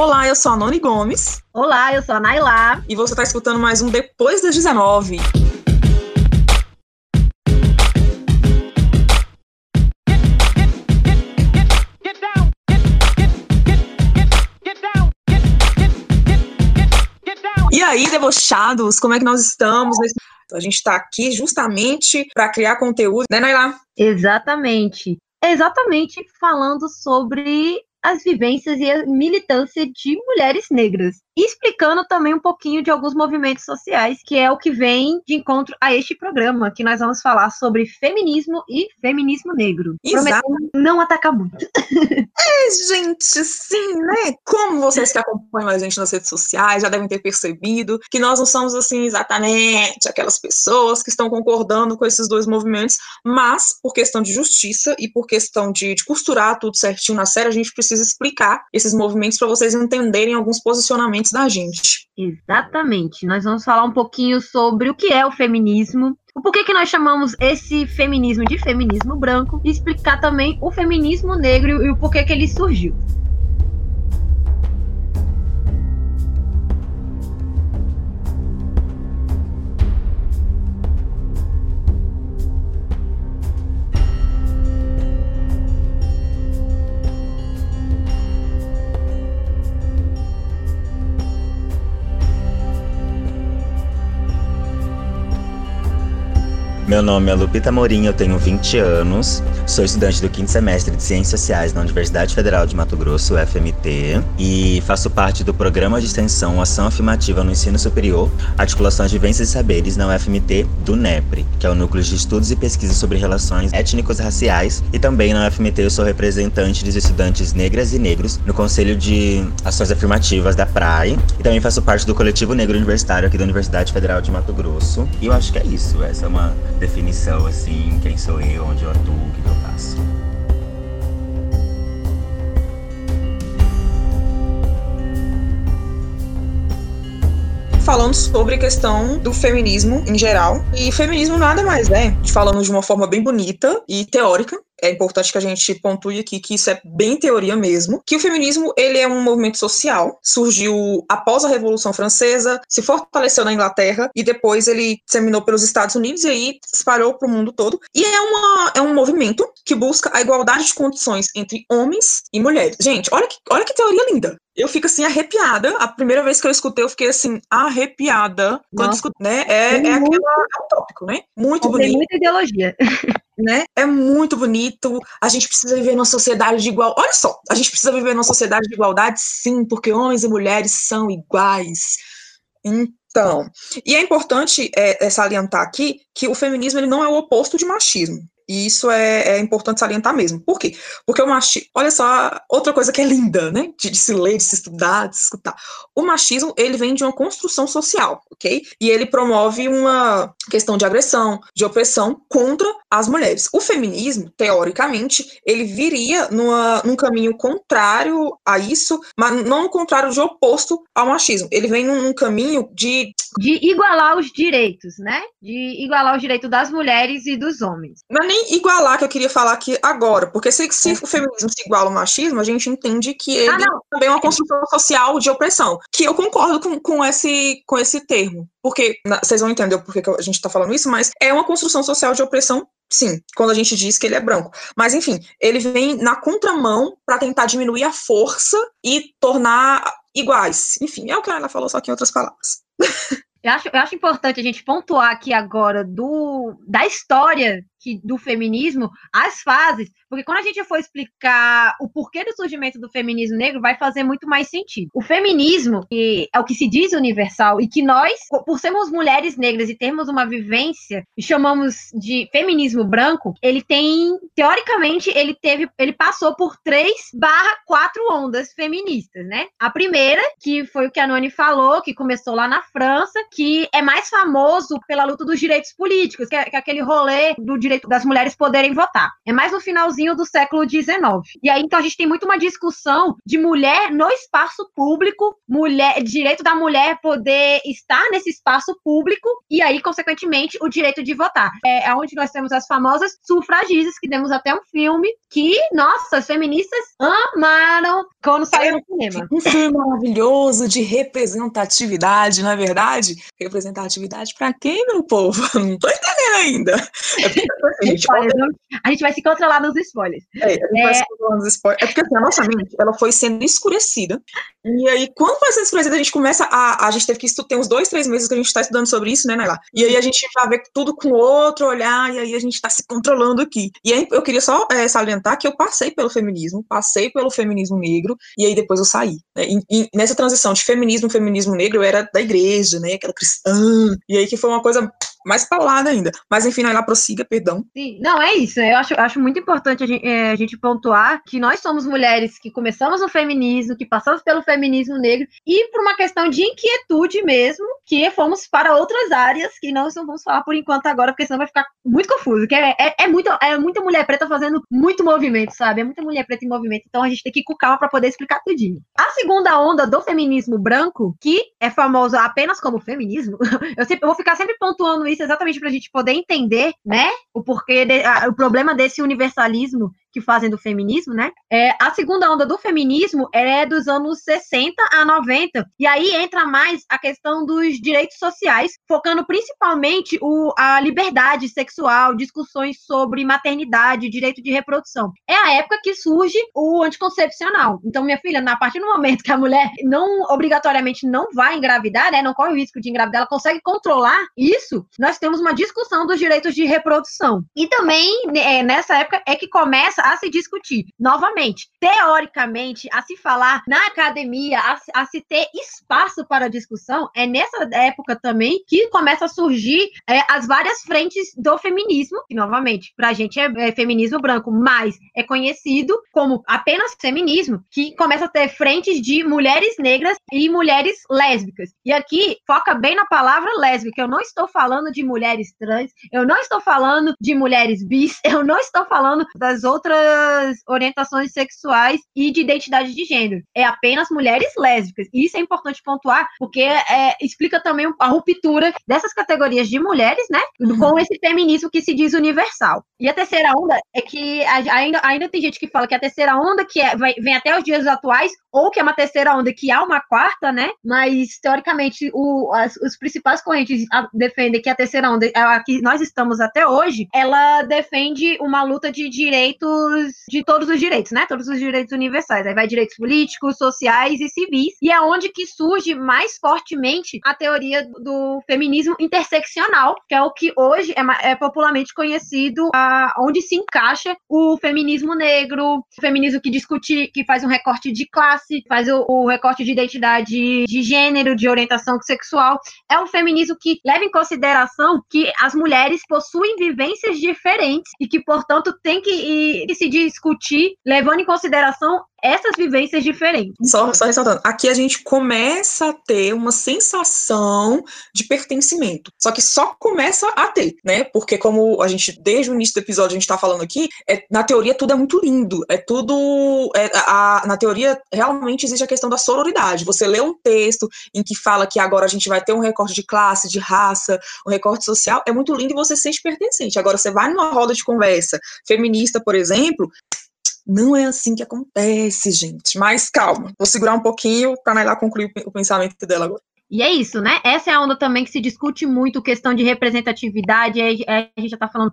Olá, eu sou a Noni Gomes. Olá, eu sou a Nailá. E você está escutando mais um Depois das 19. E aí, debochados, como é que nós estamos? A gente está aqui justamente para criar conteúdo, né, Nailá? Exatamente. Exatamente falando sobre as vivências e a militância de mulheres negras explicando também um pouquinho de alguns movimentos sociais, que é o que vem de encontro a este programa, que nós vamos falar sobre feminismo e feminismo negro. Exato. não atacar muito. É, gente, sim, né? Como vocês que acompanham a gente nas redes sociais já devem ter percebido que nós não somos, assim, exatamente aquelas pessoas que estão concordando com esses dois movimentos, mas por questão de justiça e por questão de, de costurar tudo certinho na série, a gente precisa explicar esses movimentos para vocês entenderem alguns posicionamentos da gente. Exatamente. Nós vamos falar um pouquinho sobre o que é o feminismo, o porquê que nós chamamos esse feminismo de feminismo branco e explicar também o feminismo negro e o porquê que ele surgiu. Meu nome é Lupita Morim, eu tenho 20 anos, sou estudante do quinto semestre de Ciências Sociais na Universidade Federal de Mato Grosso, UFMT, e faço parte do programa de extensão Ação Afirmativa no Ensino Superior, Articulações de Vivências e Saberes na UFMT do NEPRE, que é o Núcleo de Estudos e Pesquisas sobre Relações Étnicos Raciais, e também na UFMT eu sou representante dos estudantes negras e negros no Conselho de Ações Afirmativas da PRAE, e também faço parte do Coletivo Negro Universitário aqui da Universidade Federal de Mato Grosso. E eu acho que é isso, essa é uma definição assim, quem sou eu, onde eu atuo, o que, eu faço. falando sobre a questão do feminismo em geral. E feminismo nada mais é, falando de uma forma bem bonita e teórica, é importante que a gente pontue aqui que isso é bem teoria mesmo, que o feminismo ele é um movimento social, surgiu após a Revolução Francesa, se fortaleceu na Inglaterra e depois ele disseminou pelos Estados Unidos e aí espalhou para o mundo todo. E é, uma, é um movimento que busca a igualdade de condições entre homens e mulheres. Gente, olha que, olha que teoria linda. Eu fico assim arrepiada. A primeira vez que eu escutei, eu fiquei assim arrepiada. Quando escutei, né? É, é, aquela, é um tópico, né? Muito bonito. Tem muita ideologia. Né? É muito bonito. A gente precisa viver numa sociedade de igual. Olha só, a gente precisa viver numa sociedade de igualdade, sim, porque homens e mulheres são iguais. Então, e é importante é, é salientar aqui que o feminismo ele não é o oposto de machismo. E isso é, é, importante salientar mesmo. Por quê? Porque o machismo. Olha só, outra coisa que é linda, né? De, de, se ler, de se estudar, de se escutar. O machismo, ele vem de uma construção social, ok? E ele promove uma questão de agressão, de opressão contra as mulheres. O feminismo, teoricamente, ele viria numa, num caminho contrário a isso, mas não contrário de oposto ao machismo. Ele vem num, num caminho de. De igualar os direitos, né? De igualar os direitos das mulheres e dos homens. Não é nem igualar que eu queria falar aqui agora, porque se, se o feminismo se iguala ao machismo, a gente entende que ele ah, também é uma construção social de opressão, que eu concordo com, com, esse, com esse termo, porque vocês vão entender por que a gente está falando isso, mas é uma construção social de opressão Sim, quando a gente diz que ele é branco. Mas, enfim, ele vem na contramão para tentar diminuir a força e tornar iguais. Enfim, é o que ela falou, só que em outras palavras. Eu acho, eu acho importante a gente pontuar aqui agora do, da história que, do feminismo, as fases, porque quando a gente for explicar o porquê do surgimento do feminismo negro, vai fazer muito mais sentido. O feminismo, que é o que se diz universal, e que nós, por sermos mulheres negras e termos uma vivência, chamamos de feminismo branco, ele tem, teoricamente, ele teve, ele passou por três barra quatro ondas feministas, né? A primeira, que foi o que a Noni falou, que começou lá na França, que é mais famoso pela luta dos direitos políticos, que é, que é aquele rolê do direito direito das mulheres poderem votar. É mais no finalzinho do século XIX. E aí, então, a gente tem muito uma discussão de mulher no espaço público, mulher, direito da mulher poder estar nesse espaço público e aí, consequentemente, o direito de votar. É, é onde nós temos as famosas sufragistas, que temos até um filme que, nossa, as feministas amaram quando saiu no cinema. Um filme maravilhoso de representatividade, não é verdade? Representatividade para quem, meu povo? Não tô entendendo ainda. É, gente, a gente vai se controlar nos spoilers. É, a gente é... vai se controlar nos spoilers. É porque assim, a nossa mente ela foi sendo escurecida. E aí, quando foi sendo escurecida, a gente começa a. A gente teve que estudar, tem uns dois, três meses que a gente está estudando sobre isso, né, Naila? E aí a gente já vê tudo com outro olhar, e aí a gente está se controlando aqui. E aí eu queria só é, salientar que eu passei pelo feminismo, passei pelo feminismo negro, e aí depois eu saí. Né? E, e nessa transição de feminismo, feminismo negro, eu era da igreja, né? Aquela cristã. E aí que foi uma coisa mais paulada ainda. Mas enfim, ela prossiga, perdão. Sim, não, é isso. Eu acho, acho muito importante a gente, é, a gente pontuar que nós somos mulheres que começamos no feminismo, que passamos pelo feminismo negro, e por uma questão de inquietude mesmo, que fomos para outras áreas que não vamos falar por enquanto agora, porque senão vai ficar muito confuso. Que é, é, é, muito, é muita mulher preta fazendo muito movimento, sabe? É muita mulher preta em movimento. Então a gente tem que ir com calma para poder explicar tudinho. A segunda onda do feminismo branco, que é famosa apenas como feminismo, eu, sempre, eu vou ficar sempre pontuando isso exatamente para a gente poder entender, né, o porquê, de, a, o problema desse universalismo que fazem do feminismo, né? É, a segunda onda do feminismo é dos anos 60 a 90, e aí entra mais a questão dos direitos sociais, focando principalmente o, a liberdade sexual, discussões sobre maternidade, direito de reprodução. É a época que surge o anticoncepcional. Então, minha filha, na partir do momento que a mulher não obrigatoriamente não vai engravidar, né, não corre o risco de engravidar, ela consegue controlar isso, nós temos uma discussão dos direitos de reprodução. E também, é, nessa época, é que começa a se discutir. Novamente, teoricamente, a se falar na academia, a, a se ter espaço para discussão, é nessa época também que começa a surgir é, as várias frentes do feminismo, que novamente, para a gente é, é feminismo branco, mas é conhecido como apenas feminismo, que começa a ter frentes de mulheres negras e mulheres lésbicas. E aqui foca bem na palavra lésbica. Eu não estou falando de mulheres trans, eu não estou falando de mulheres bis, eu não estou falando das outras outras orientações sexuais e de identidade de gênero. É apenas mulheres lésbicas. E isso é importante pontuar, porque é, explica também a ruptura dessas categorias de mulheres, né? Uhum. Com esse feminismo que se diz universal. E a terceira onda é que ainda, ainda tem gente que fala que a terceira onda, que é, vem até os dias atuais, ou que é uma terceira onda que há uma quarta, né? Mas, teoricamente, o, as, os principais correntes defendem que a terceira onda, a que nós estamos até hoje, ela defende uma luta de direitos, de todos os direitos, né? Todos os direitos universais. Aí vai direitos políticos, sociais e civis. E é onde que surge mais fortemente a teoria do feminismo interseccional, que é o que hoje é, é popularmente conhecido, a, onde se encaixa o feminismo negro, o feminismo que discute, que faz um recorte de classe, faz o, o, recorte de identidade de gênero, de orientação sexual. É um feminismo que leva em consideração que as mulheres possuem vivências diferentes e que, portanto, tem que, que se discutir levando em consideração essas vivências diferentes. Só, só ressaltando, aqui a gente começa a ter uma sensação de pertencimento. Só que só começa a ter, né? Porque como a gente, desde o início do episódio, a gente está falando aqui, é, na teoria tudo é muito lindo. É tudo. É, a, na teoria, realmente existe a questão da sororidade. Você lê um texto em que fala que agora a gente vai ter um recorte de classe, de raça, um recorte social, é muito lindo e você se sente pertencente. Agora, você vai numa roda de conversa feminista, por exemplo, não é assim que acontece, gente. Mas calma, vou segurar um pouquinho para Naila concluir o pensamento dela agora. E é isso, né? Essa é a onda também que se discute muito, questão de representatividade, aí, aí a gente já está falando,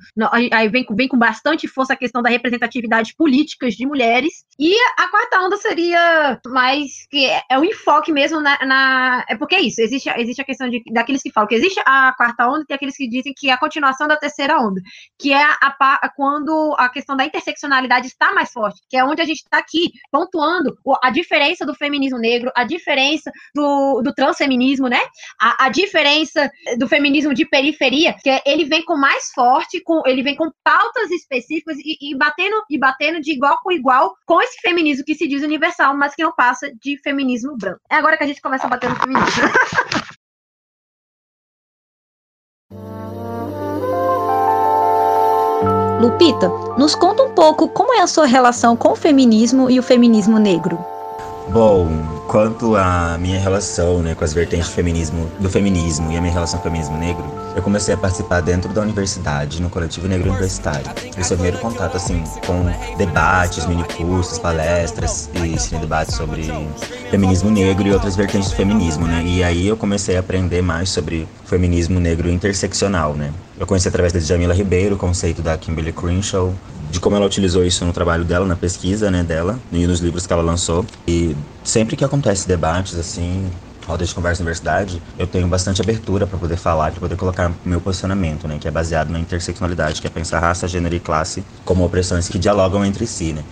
aí vem, vem com bastante força a questão da representatividade políticas de mulheres. E a quarta onda seria mais que é, é o enfoque mesmo na, na, É porque é isso, existe, existe a questão de, daqueles que falam que existe a quarta onda e tem aqueles que dizem que é a continuação da terceira onda, que é a, a quando a questão da interseccionalidade está mais forte, que é onde a gente está aqui pontuando a diferença do feminismo negro, a diferença do, do transfeminismo feminismo, né? A, a, diferença do feminismo de periferia, que é, ele vem com mais forte, com, ele vem com pautas específicas e, e, batendo e batendo de igual com igual com esse feminismo que se diz universal, mas que não passa de feminismo branco. É agora que a gente começa a bater no feminismo. Lupita, nos conta um pouco como é a sua relação com o feminismo e o feminismo negro. Bom, quanto à minha relação né, com as vertentes do feminismo, do feminismo e a minha relação com o feminismo negro, eu comecei a participar dentro da universidade, no coletivo negro universitário. Esse foi o primeiro contato assim com debates, minicursos, palestras e cine debates sobre feminismo negro e outras vertentes do feminismo, né? E aí eu comecei a aprender mais sobre feminismo negro interseccional, né? Eu conheci através da Jamila Ribeiro o conceito da Kimberly Crenshaw, de como ela utilizou isso no trabalho dela, na pesquisa, né, dela, e nos livros que ela lançou. E sempre que acontece debates assim, roda de conversa na universidade, eu tenho bastante abertura para poder falar, para poder colocar meu posicionamento, né, que é baseado na interseccionalidade, que é pensar raça, gênero e classe como opressões que dialogam entre si, né.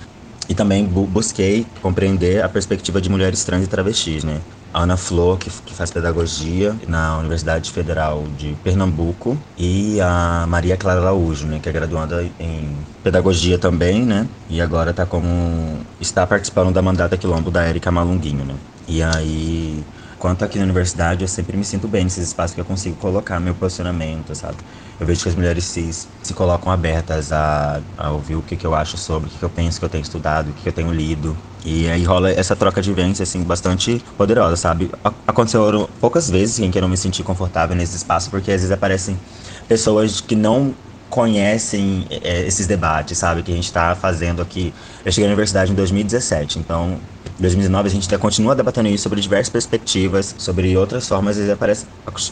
E também bu busquei compreender a perspectiva de mulheres trans e travestis, né? Ana Flor, que, que, faz pedagogia na Universidade Federal de Pernambuco, e a Maria Clara Araújo, né, que é graduada em pedagogia também, né, e agora está como está participando da mandata quilombo da Érica Malunguinho, né. E aí quanto aqui na universidade, eu sempre me sinto bem nesses espaços que eu consigo colocar meu posicionamento, sabe? Eu vejo que as mulheres cis se colocam abertas a, a ouvir o que, que eu acho sobre, o que, que eu penso que eu tenho estudado, o que, que eu tenho lido. E aí rola essa troca de vivência, assim, bastante poderosa, sabe? Aconteceu poucas vezes em que eu não me senti confortável nesse espaço, porque às vezes aparecem pessoas que não conhecem é, esses debates, sabe? Que a gente está fazendo aqui. Eu cheguei na universidade em 2017, então 2019 a gente até continua debatendo isso sobre diversas perspectivas, sobre outras formas, e aparece,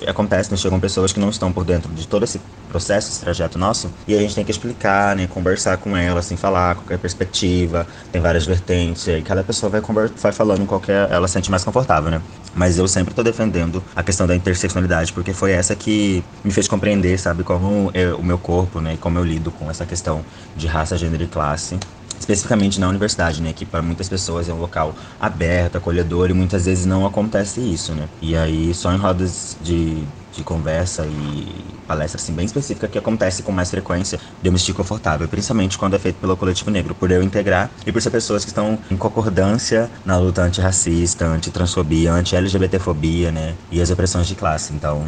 acontece, né, chegam pessoas que não estão por dentro de todo esse processo, esse trajeto nosso, e a gente tem que explicar, né, conversar com elas, assim, falar qualquer perspectiva, tem várias vertentes, e cada pessoa vai, vai falando qualquer, ela se sente mais confortável, né. Mas eu sempre estou defendendo a questão da interseccionalidade, porque foi essa que me fez compreender, sabe, como eu, o meu corpo, né, e como eu lido com essa questão de raça, gênero e classe especificamente na universidade, né, que para muitas pessoas é um local aberto, acolhedor e muitas vezes não acontece isso, né? E aí só em rodas de, de conversa e palestra assim bem específica que acontece com mais frequência de eu me sentir confortável, principalmente quando é feito pelo coletivo negro, por eu integrar e por ser pessoas que estão em concordância na luta antirracista, antitransfobia, anti-LGBTfobia, né, e as opressões de classe. Então,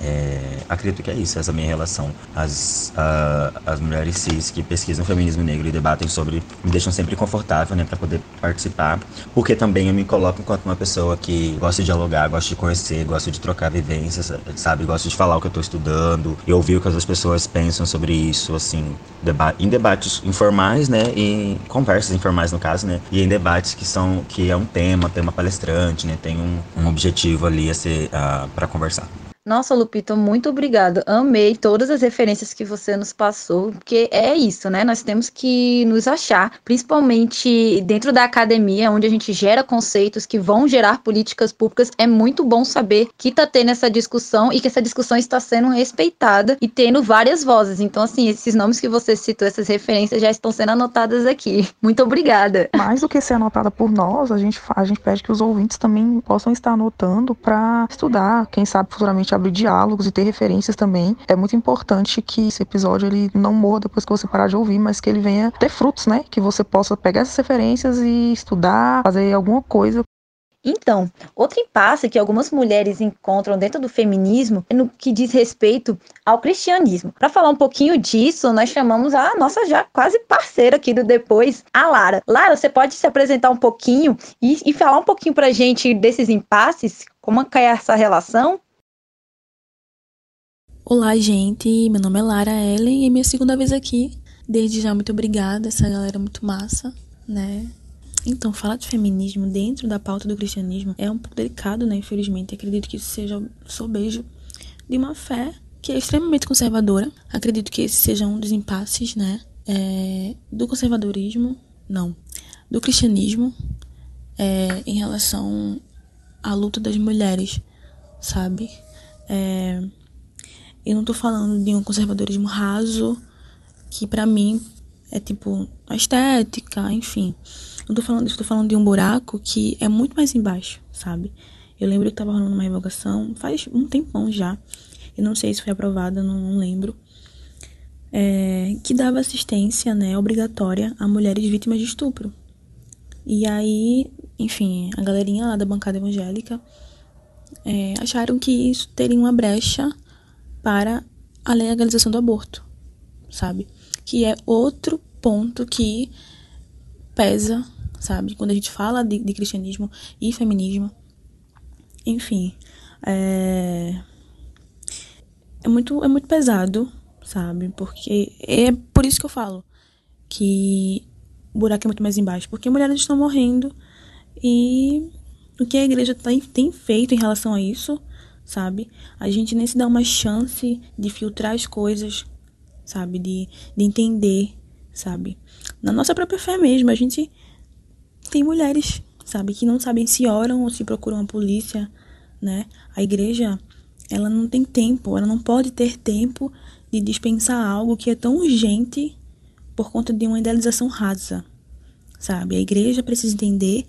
é, acredito que é isso, essa minha relação. As, uh, as mulheres cis que pesquisam feminismo negro e debatem sobre me deixam sempre confortável, né, para poder participar, porque também eu me coloco enquanto uma pessoa que gosta de dialogar, gosta de conhecer, gosta de trocar vivências, sabe, gosta de falar o que eu estou estudando e ouvir o que as pessoas pensam sobre isso, assim, deba em debates informais, né, e conversas informais no caso, né, e em debates que são que é um tema, tem uma palestrante, né, tem um, um objetivo ali a ser uh, ah, para conversar. Nossa, Lupito, muito obrigada. Amei todas as referências que você nos passou, porque é isso, né? Nós temos que nos achar, principalmente dentro da academia, onde a gente gera conceitos que vão gerar políticas públicas. É muito bom saber que está tendo essa discussão e que essa discussão está sendo respeitada e tendo várias vozes. Então, assim, esses nomes que você citou, essas referências já estão sendo anotadas aqui. Muito obrigada. Mais do que ser anotada por nós, a gente, a gente pede que os ouvintes também possam estar anotando para estudar, quem sabe futuramente abrir diálogos e ter referências também. É muito importante que esse episódio ele não morra depois que você parar de ouvir, mas que ele venha ter frutos, né? Que você possa pegar essas referências e estudar, fazer alguma coisa então, outro impasse que algumas mulheres encontram dentro do feminismo é no que diz respeito ao cristianismo. Para falar um pouquinho disso, nós chamamos a nossa já quase parceira aqui do Depois, a Lara. Lara, você pode se apresentar um pouquinho e, e falar um pouquinho para a gente desses impasses? Como é essa relação? Olá, gente. Meu nome é Lara Ellen e é minha segunda vez aqui. Desde já, muito obrigada. Essa galera é muito massa, né? Então, falar de feminismo dentro da pauta do cristianismo é um pouco delicado, né? Infelizmente, acredito que isso seja sobejo de uma fé que é extremamente conservadora. Acredito que esse seja um dos impasses, né? É, do conservadorismo, não, do cristianismo é, em relação à luta das mulheres, sabe? É, eu não tô falando de um conservadorismo raso, que para mim é tipo a estética, enfim. Não tô falando disso, tô falando de um buraco que é muito mais embaixo, sabe? Eu lembro que tava rolando uma revogação faz um tempão já. Eu não sei se foi aprovada, não, não lembro. É, que dava assistência, né, obrigatória a mulheres vítimas de estupro. E aí, enfim, a galerinha lá da bancada evangélica é, acharam que isso teria uma brecha para a legalização do aborto, sabe? que é outro ponto que pesa, sabe? Quando a gente fala de, de cristianismo e feminismo. Enfim, é, é, muito, é muito pesado, sabe? Porque é por isso que eu falo que o buraco é muito mais embaixo. Porque mulheres estão morrendo e o que a igreja tem, tem feito em relação a isso, sabe? A gente nem se dá uma chance de filtrar as coisas, sabe? De, de entender, sabe? Na nossa própria fé mesmo, a gente tem mulheres, sabe? Que não sabem se oram ou se procuram a polícia, né? A igreja, ela não tem tempo, ela não pode ter tempo de dispensar algo que é tão urgente por conta de uma idealização rasa, sabe? A igreja precisa entender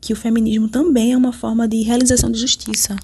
que o feminismo também é uma forma de realização de justiça.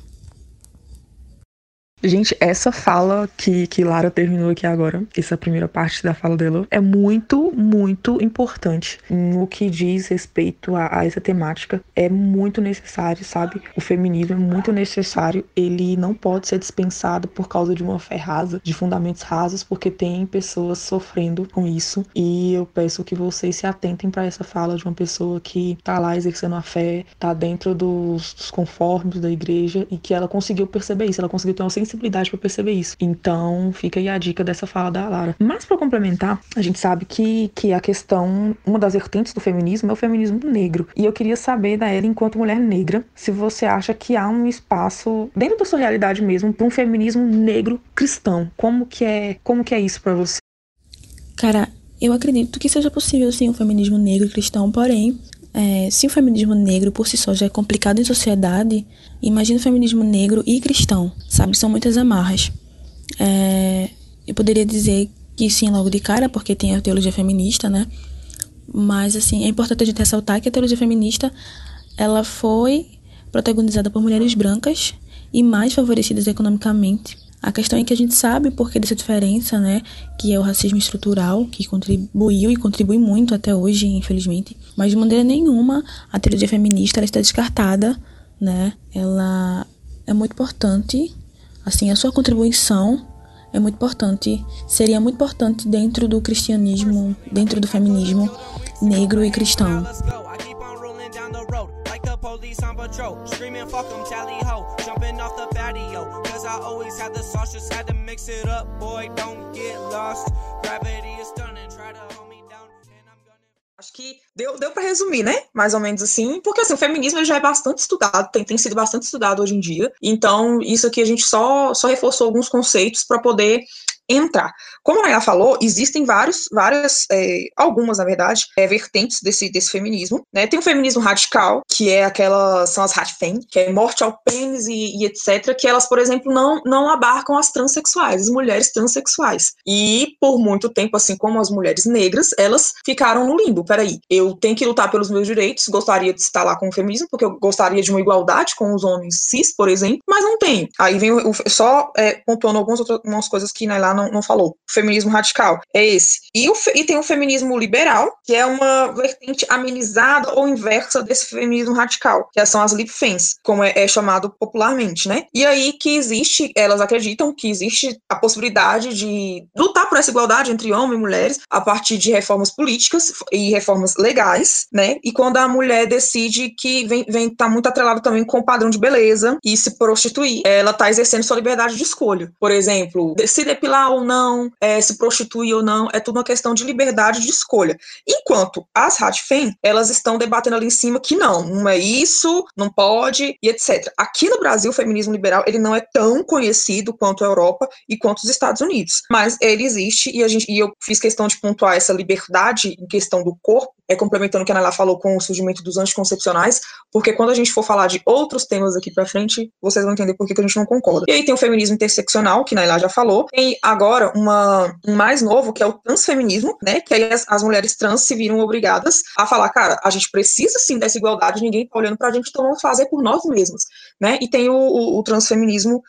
Gente, essa fala que, que Lara terminou aqui agora, essa primeira parte da fala dela, é muito, muito importante no que diz respeito a, a, essa temática. É muito necessário, sabe? O feminismo é muito necessário. Ele não pode ser dispensado por causa de uma fé rasa, de fundamentos rasos, porque tem pessoas sofrendo com isso. E eu peço que vocês se atentem para essa fala de uma pessoa que tá lá exercendo a fé, tá dentro dos, dos conformes da igreja e que ela conseguiu perceber isso, ela conseguiu ter uma sensibilidade sensibilidade para perceber isso. Então, fica aí a dica dessa fala da Lara. Mas para complementar, a gente sabe que, que a questão, uma das vertentes do feminismo é o feminismo negro. E eu queria saber da ela, enquanto mulher negra, se você acha que há um espaço dentro da sua realidade mesmo para um feminismo negro cristão. Como que é, como que é isso para você? Cara, eu acredito que seja possível sim um feminismo negro cristão, porém, é, se o feminismo negro por si só já é complicado em sociedade, imagina o feminismo negro e cristão, sabe? São muitas amarras. É, eu poderia dizer que sim, logo de cara, porque tem a teologia feminista, né? Mas, assim, é importante a gente ressaltar que a teologia feminista, ela foi protagonizada por mulheres brancas e mais favorecidas economicamente a questão é que a gente sabe por que dessa diferença, né? Que é o racismo estrutural, que contribuiu e contribui muito até hoje, infelizmente. Mas de maneira nenhuma a teoria feminista ela está descartada, né? Ela é muito importante, assim, a sua contribuição é muito importante, seria muito importante dentro do cristianismo, dentro do feminismo negro e cristão police on patrol, screaming fuck them tally ho, jumping off the patio, cause I always had the sauce, just had to mix it up, boy, don't get lost, gravity is stunning, try to hold me down. Acho que deu, deu para resumir, né? Mais ou menos assim, porque assim, o feminismo já é bastante estudado, tem, tem sido bastante estudado hoje em dia. Então, isso aqui a gente só, só reforçou alguns conceitos para poder entrar. Como a Nayá falou, existem vários, várias, é, algumas, na verdade, é, vertentes desse, desse feminismo. Né? Tem o feminismo radical, que é aquelas, são as Ratfem, que é morte ao pênis e, e, etc., que elas, por exemplo, não, não abarcam as transexuais, as mulheres transexuais. E por muito tempo, assim como as mulheres negras, elas ficaram no limbo. Peraí, eu tenho que lutar pelos meus direitos, gostaria de estar lá com o feminismo, porque eu gostaria de uma igualdade com os homens cis, por exemplo, mas não tenho. Aí vem o, o, só é, pontuando algumas outras coisas que Não, não falou. O feminismo radical é esse. E, o, e tem o feminismo liberal, que é uma vertente amenizada ou inversa desse feminismo radical, que são as lipfens, como é, é chamado popularmente, né? E aí que existe, elas acreditam que existe a possibilidade de lutar por essa igualdade entre homens e mulheres a partir de reformas políticas e reformas legais, né? E quando a mulher decide que vem, vem tá muito atrelado também com o padrão de beleza e se prostituir, ela tá exercendo sua liberdade de escolha. Por exemplo, se depilar ou não, é, se prostituir ou não, é tudo uma questão de liberdade de escolha. Enquanto as Radfem, elas estão debatendo ali em cima que não, não é isso, não pode, e etc. Aqui no Brasil, o feminismo liberal, ele não é tão conhecido quanto a Europa e quanto os Estados Unidos, mas ele existe e, a gente, e eu fiz questão de pontuar essa liberdade em questão do corpo, é complementando o que a Ana falou com o surgimento dos anticoncepcionais, porque quando a gente for falar de outros temas aqui para frente, vocês vão entender por que, que a gente não concorda. E aí tem o feminismo interseccional, que a Naila já falou, tem agora uma, um mais novo, que é o transfeminismo, né, que aí as, as, mulheres trans se viram obrigadas a falar, cara, a gente precisa sim dessa igualdade, ninguém tá olhando pra gente, então vamos fazer por nós mesmos, né, e tem o, o, o transfeminismo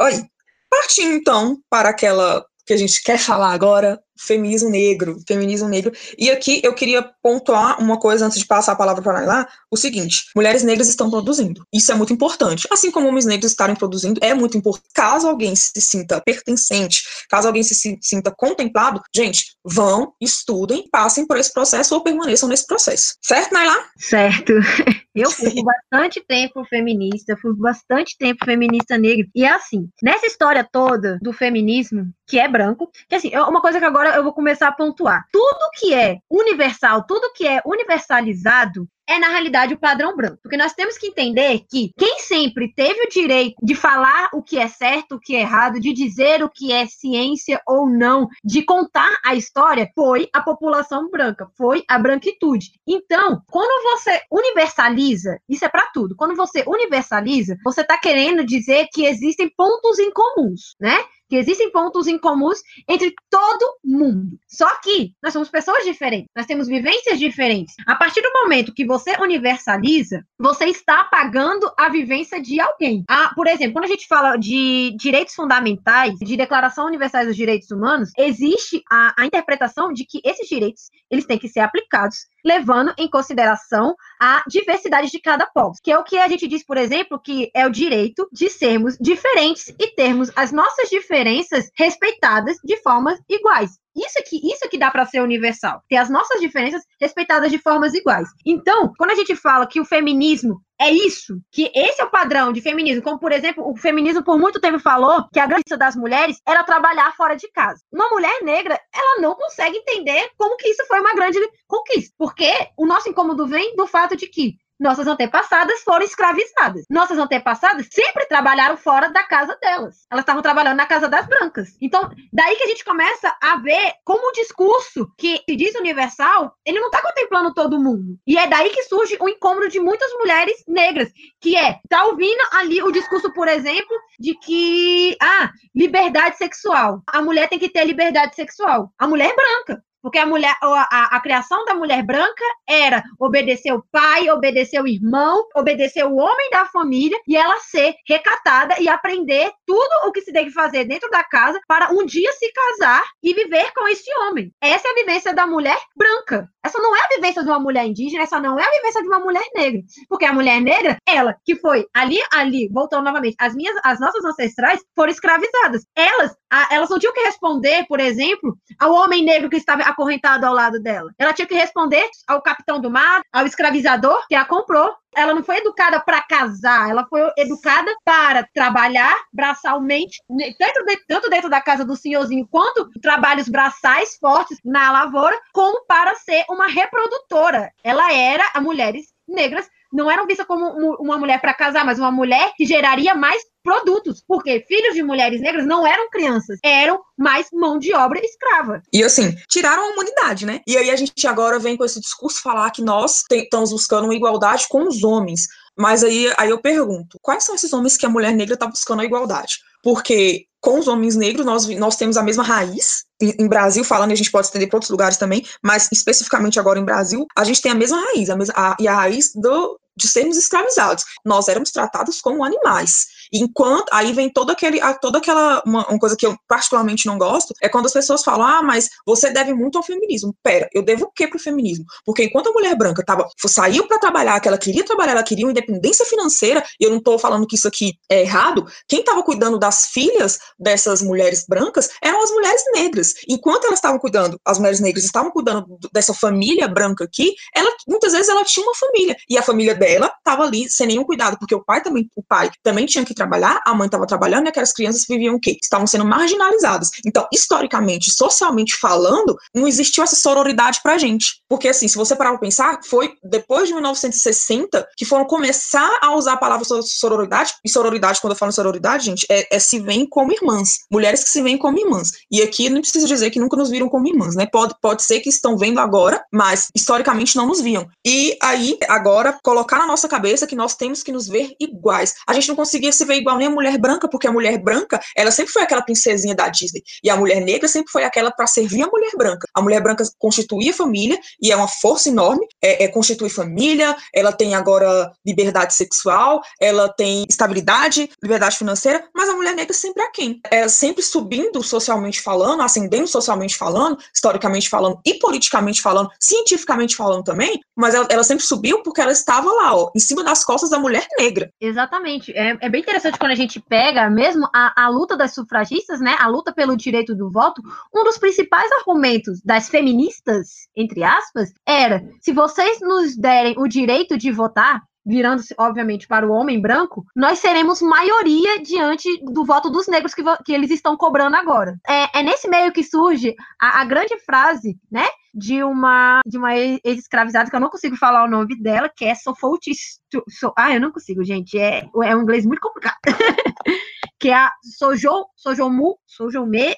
aí. Partindo, então, para aquela que a gente quer falar agora, feminismo negro, feminismo negro. E aqui eu queria pontuar uma coisa antes de passar a palavra para lá, o seguinte: mulheres negras estão produzindo. Isso é muito importante. Assim como homens negros estarem produzindo, é muito importante. Caso alguém se sinta pertencente, caso alguém se sinta contemplado, gente, vão, estudem, passem por esse processo ou permaneçam nesse processo. Certo, Naila? Certo. Eu fui bastante tempo feminista, fui bastante tempo feminista negra. E é assim, nessa história toda do feminismo, que é branco, que assim, é uma coisa que agora eu vou começar a pontuar. Tudo que é universal, tudo que é universalizado é, na realidade, o padrão branco. Porque nós temos que entender que quem sempre teve o direito de falar o que é certo, o que é errado, de dizer o que é ciência ou não, de contar a história, foi a população branca, foi a branquitude. Então, quando você universaliza, isso é para tudo, quando você universaliza, você está querendo dizer que existem pontos em comuns, né? Que existem pontos em comuns entre todo mundo. Só que nós somos pessoas diferentes, nós temos vivências diferentes. A partir do momento que você universaliza, você está apagando a vivência de alguém. Ah, por exemplo, quando a gente fala de direitos fundamentais, de Declaração Universal dos Direitos Humanos, existe a, a interpretação de que esses direitos eles têm que ser aplicados levando em consideração a diversidade de cada povo, que é o que a gente diz, por exemplo, que é o direito de sermos diferentes e termos as nossas diferenças respeitadas de formas iguais. Isso aqui, isso que dá para ser universal, ter as nossas diferenças respeitadas de formas iguais. Então, quando a gente fala que o feminismo é isso, que esse é o padrão de feminismo, como por exemplo, o feminismo por muito tempo falou que a grande das mulheres era trabalhar fora de casa. Uma mulher negra, ela não consegue entender como que isso foi uma grande conquista, porque o nosso incômodo vem do fato de que nossas antepassadas foram escravizadas. Nossas antepassadas sempre trabalharam fora da casa delas. Elas estavam trabalhando na casa das brancas. Então, daí que a gente começa a ver como o discurso que se diz universal, ele não está contemplando todo mundo. E é daí que surge o incômodo de muitas mulheres negras, que é, tá ouvindo ali o discurso, por exemplo, de que, ah, liberdade sexual. A mulher tem que ter liberdade sexual. A mulher é branca. Porque a mulher, a, a, criação da mulher branca era obedecer o pai, obedecer o irmão, obedecer o homem da família e ela ser recatada e aprender tudo o que se tem que fazer dentro da casa para um dia se casar e viver com esse homem. Essa é a vivência da mulher branca. Essa não é a vivência de uma mulher indígena, essa não é a vivência de uma mulher negra. Porque a mulher negra, ela que foi ali, ali, voltando novamente, as minhas, as nossas ancestrais foram escravizadas. Elas, a, elas não tinham que responder, por exemplo, ao homem negro que estava acorrentado ao lado dela. Ela tinha que responder ao capitão do mar, ao escravizador que a comprou. Ela não foi educada para casar, ela foi educada para trabalhar braçalmente, tanto, de, tanto dentro da casa do senhorzinho, quanto trabalhos braçais fortes na lavoura, como para ser uma reprodutora. Ela era a mulheres negras não eram vistas como uma mulher para casar, mas uma mulher que geraria mais produtos, porque filhos de mulheres negras não eram crianças, eram mais mão de obra escrava. E assim, tiraram a humanidade, né? E aí a gente agora vem com esse discurso falar que nós estamos buscando uma igualdade com os homens. Mas aí, aí eu pergunto, quais são esses homens que a mulher negra está buscando a igualdade? Porque com os homens negros nós, nós temos a mesma raiz. Em, Brasil, falando, a gente pode estender para outros lugares também, mas especificamente agora em Brasil, a gente tem a mesma raiz, a mesma, a, e a raiz do, de sermos escravizados. Nós éramos tratados como animais. Enquanto aí vem todo aquele, toda aquela uma, uma, coisa que eu particularmente não gosto é quando as pessoas falam: "Ah, mas você deve muito ao feminismo". Pera, eu devo o quê pro feminismo? Porque enquanto a mulher branca tava saiu para trabalhar, que ela queria trabalhar, ela queria uma independência financeira, e eu não estou falando que isso aqui é errado, quem estava cuidando das filhas dessas mulheres brancas eram as mulheres negras. Enquanto elas estavam cuidando, as mulheres negras estavam cuidando dessa família branca aqui, ela muitas vezes ela tinha uma família e a família dela estava ali sem nenhum cuidado, porque o pai também, o pai também tinha que trabalhar, a mãe estava trabalhando e aquelas crianças viviam o quê? Estavam sendo marginalizadas. Então, historicamente, socialmente falando, não existiu essa sororidade pra gente. Porque, assim, se você parar pra pensar, foi depois de 1960 que foram começar a usar a palavra sororidade, e sororidade, quando eu falo sororidade, gente, é, é se veem como irmãs. Mulheres que se veem como irmãs. E aqui não precisa dizer que nunca nos viram como irmãs, né? Pode, pode ser que estão vendo agora, mas historicamente não nos viam. E aí, agora, colocar na nossa cabeça que nós temos que nos ver iguais. A gente não conseguia se ver igual nem a mulher branca, porque a mulher branca, ela sempre foi aquela princesinha da Disney, e a mulher negra sempre foi aquela para servir a mulher branca. A mulher branca constituía família, e é uma força enorme, é, é constitui família, ela tem agora liberdade sexual, ela tem estabilidade, liberdade financeira, mas a mulher negra sempre é quem? É sempre subindo socialmente falando, ascendendo socialmente falando, historicamente falando e politicamente falando, cientificamente falando também, mas ela, ela sempre subiu porque ela estava lá, ó, em cima das costas da mulher negra. Exatamente. É, é bem interessante quando a gente pega mesmo a, a luta das sufragistas, né? A luta pelo direito do voto. Um dos principais argumentos das feministas, entre aspas, era: se vocês nos derem o direito de votar, virando-se, obviamente, para o homem branco, nós seremos maioria diante do voto dos negros que, que eles estão cobrando agora. É, é nesse meio que surge a, a, grande frase, né? De uma, de uma ex-escravizada, que eu não consigo falar o nome dela, que é Sofout. So, ah, eu não consigo, gente. É, é um inglês muito complicado. que é a Sojo, Sojomu, Sojome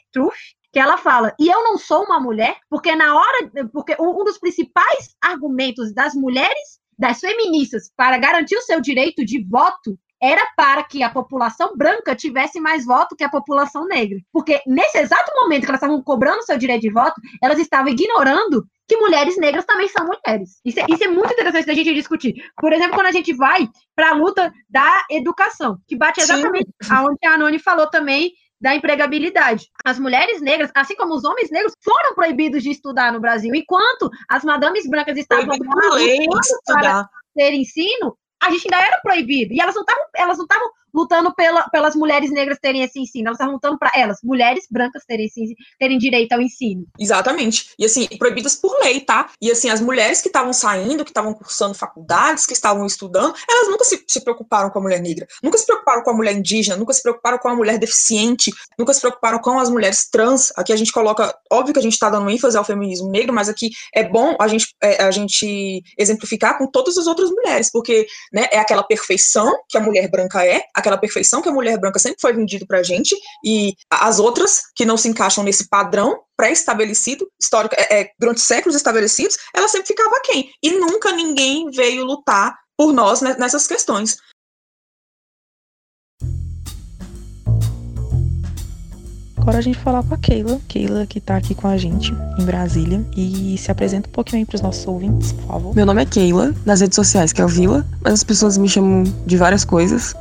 que ela fala, e eu não sou uma mulher, porque na hora, porque um dos principais argumentos das mulheres das feministas para garantir o seu direito de voto era para que a população branca tivesse mais voto que a população negra. Porque nesse exato momento que elas estavam cobrando seu direito de voto, elas estavam ignorando que mulheres negras também são mulheres. Isso é, isso é muito interessante da gente discutir. Por exemplo, quando a gente vai para a luta da educação, que bate exatamente Sim. aonde a Anoni falou também da empregabilidade. As mulheres negras, assim como os homens negros, foram proibidos de estudar no Brasil, enquanto as madames brancas estavam para ter ensino, a gente ainda era proibido. E elas não estavam, elas não estavam lutando pela, pelas mulheres negras terem esse ensino, elas estavam lutando para elas, mulheres brancas terem, esse, terem direito ao ensino. Exatamente. E assim, proibidas por lei, tá? E assim, as mulheres que estavam saindo, que estavam cursando faculdades, que estavam estudando, elas nunca se, se preocuparam com a mulher negra, nunca se preocuparam com a mulher indígena, nunca se preocuparam com a mulher deficiente, nunca se preocuparam com as mulheres trans. Aqui a gente coloca, óbvio que a gente está dando ênfase ao feminismo negro, mas aqui é bom a gente, é, a gente exemplificar com todas as outras mulheres, porque né, é aquela perfeição que a mulher branca é, aquela perfeição que a mulher branca sempre foi vendido pra gente, e as outras que não se encaixam nesse padrão pré-estabelecido, histórico, é, é, durante séculos estabelecidos, ela sempre ficava quem? E nunca ninguém veio lutar por nós nessas questões. Agora a gente falar com a Keila, Keila que tá aqui com a gente em Brasília e se apresenta um pouquinho aí pros nossos ouvintes, por favor. Meu nome é Keila, nas redes sociais que é o Vila, mas as pessoas me chamam de várias coisas.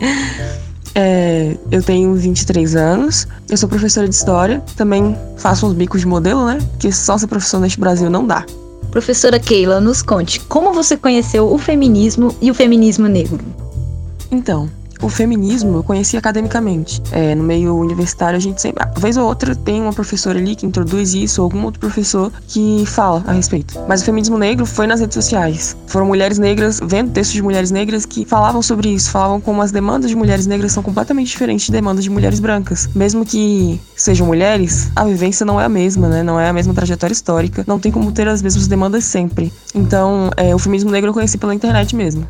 é, eu tenho 23 anos, eu sou professora de história, também faço uns bicos de modelo, né? Que só ser professor neste Brasil não dá. Professora Keila, nos conte como você conheceu o feminismo e o feminismo negro. Então, o feminismo eu conheci academicamente. É, no meio universitário a gente sempre, vez ou outra, tem uma professora ali que introduz isso, ou algum outro professor que fala a respeito. Mas o feminismo negro foi nas redes sociais. Foram mulheres negras vendo textos de mulheres negras que falavam sobre isso, falavam como as demandas de mulheres negras são completamente diferentes de demandas de mulheres brancas. Mesmo que sejam mulheres, a vivência não é a mesma, né? Não é a mesma trajetória histórica, não tem como ter as mesmas demandas sempre. Então, é, o feminismo negro eu conheci pela internet mesmo.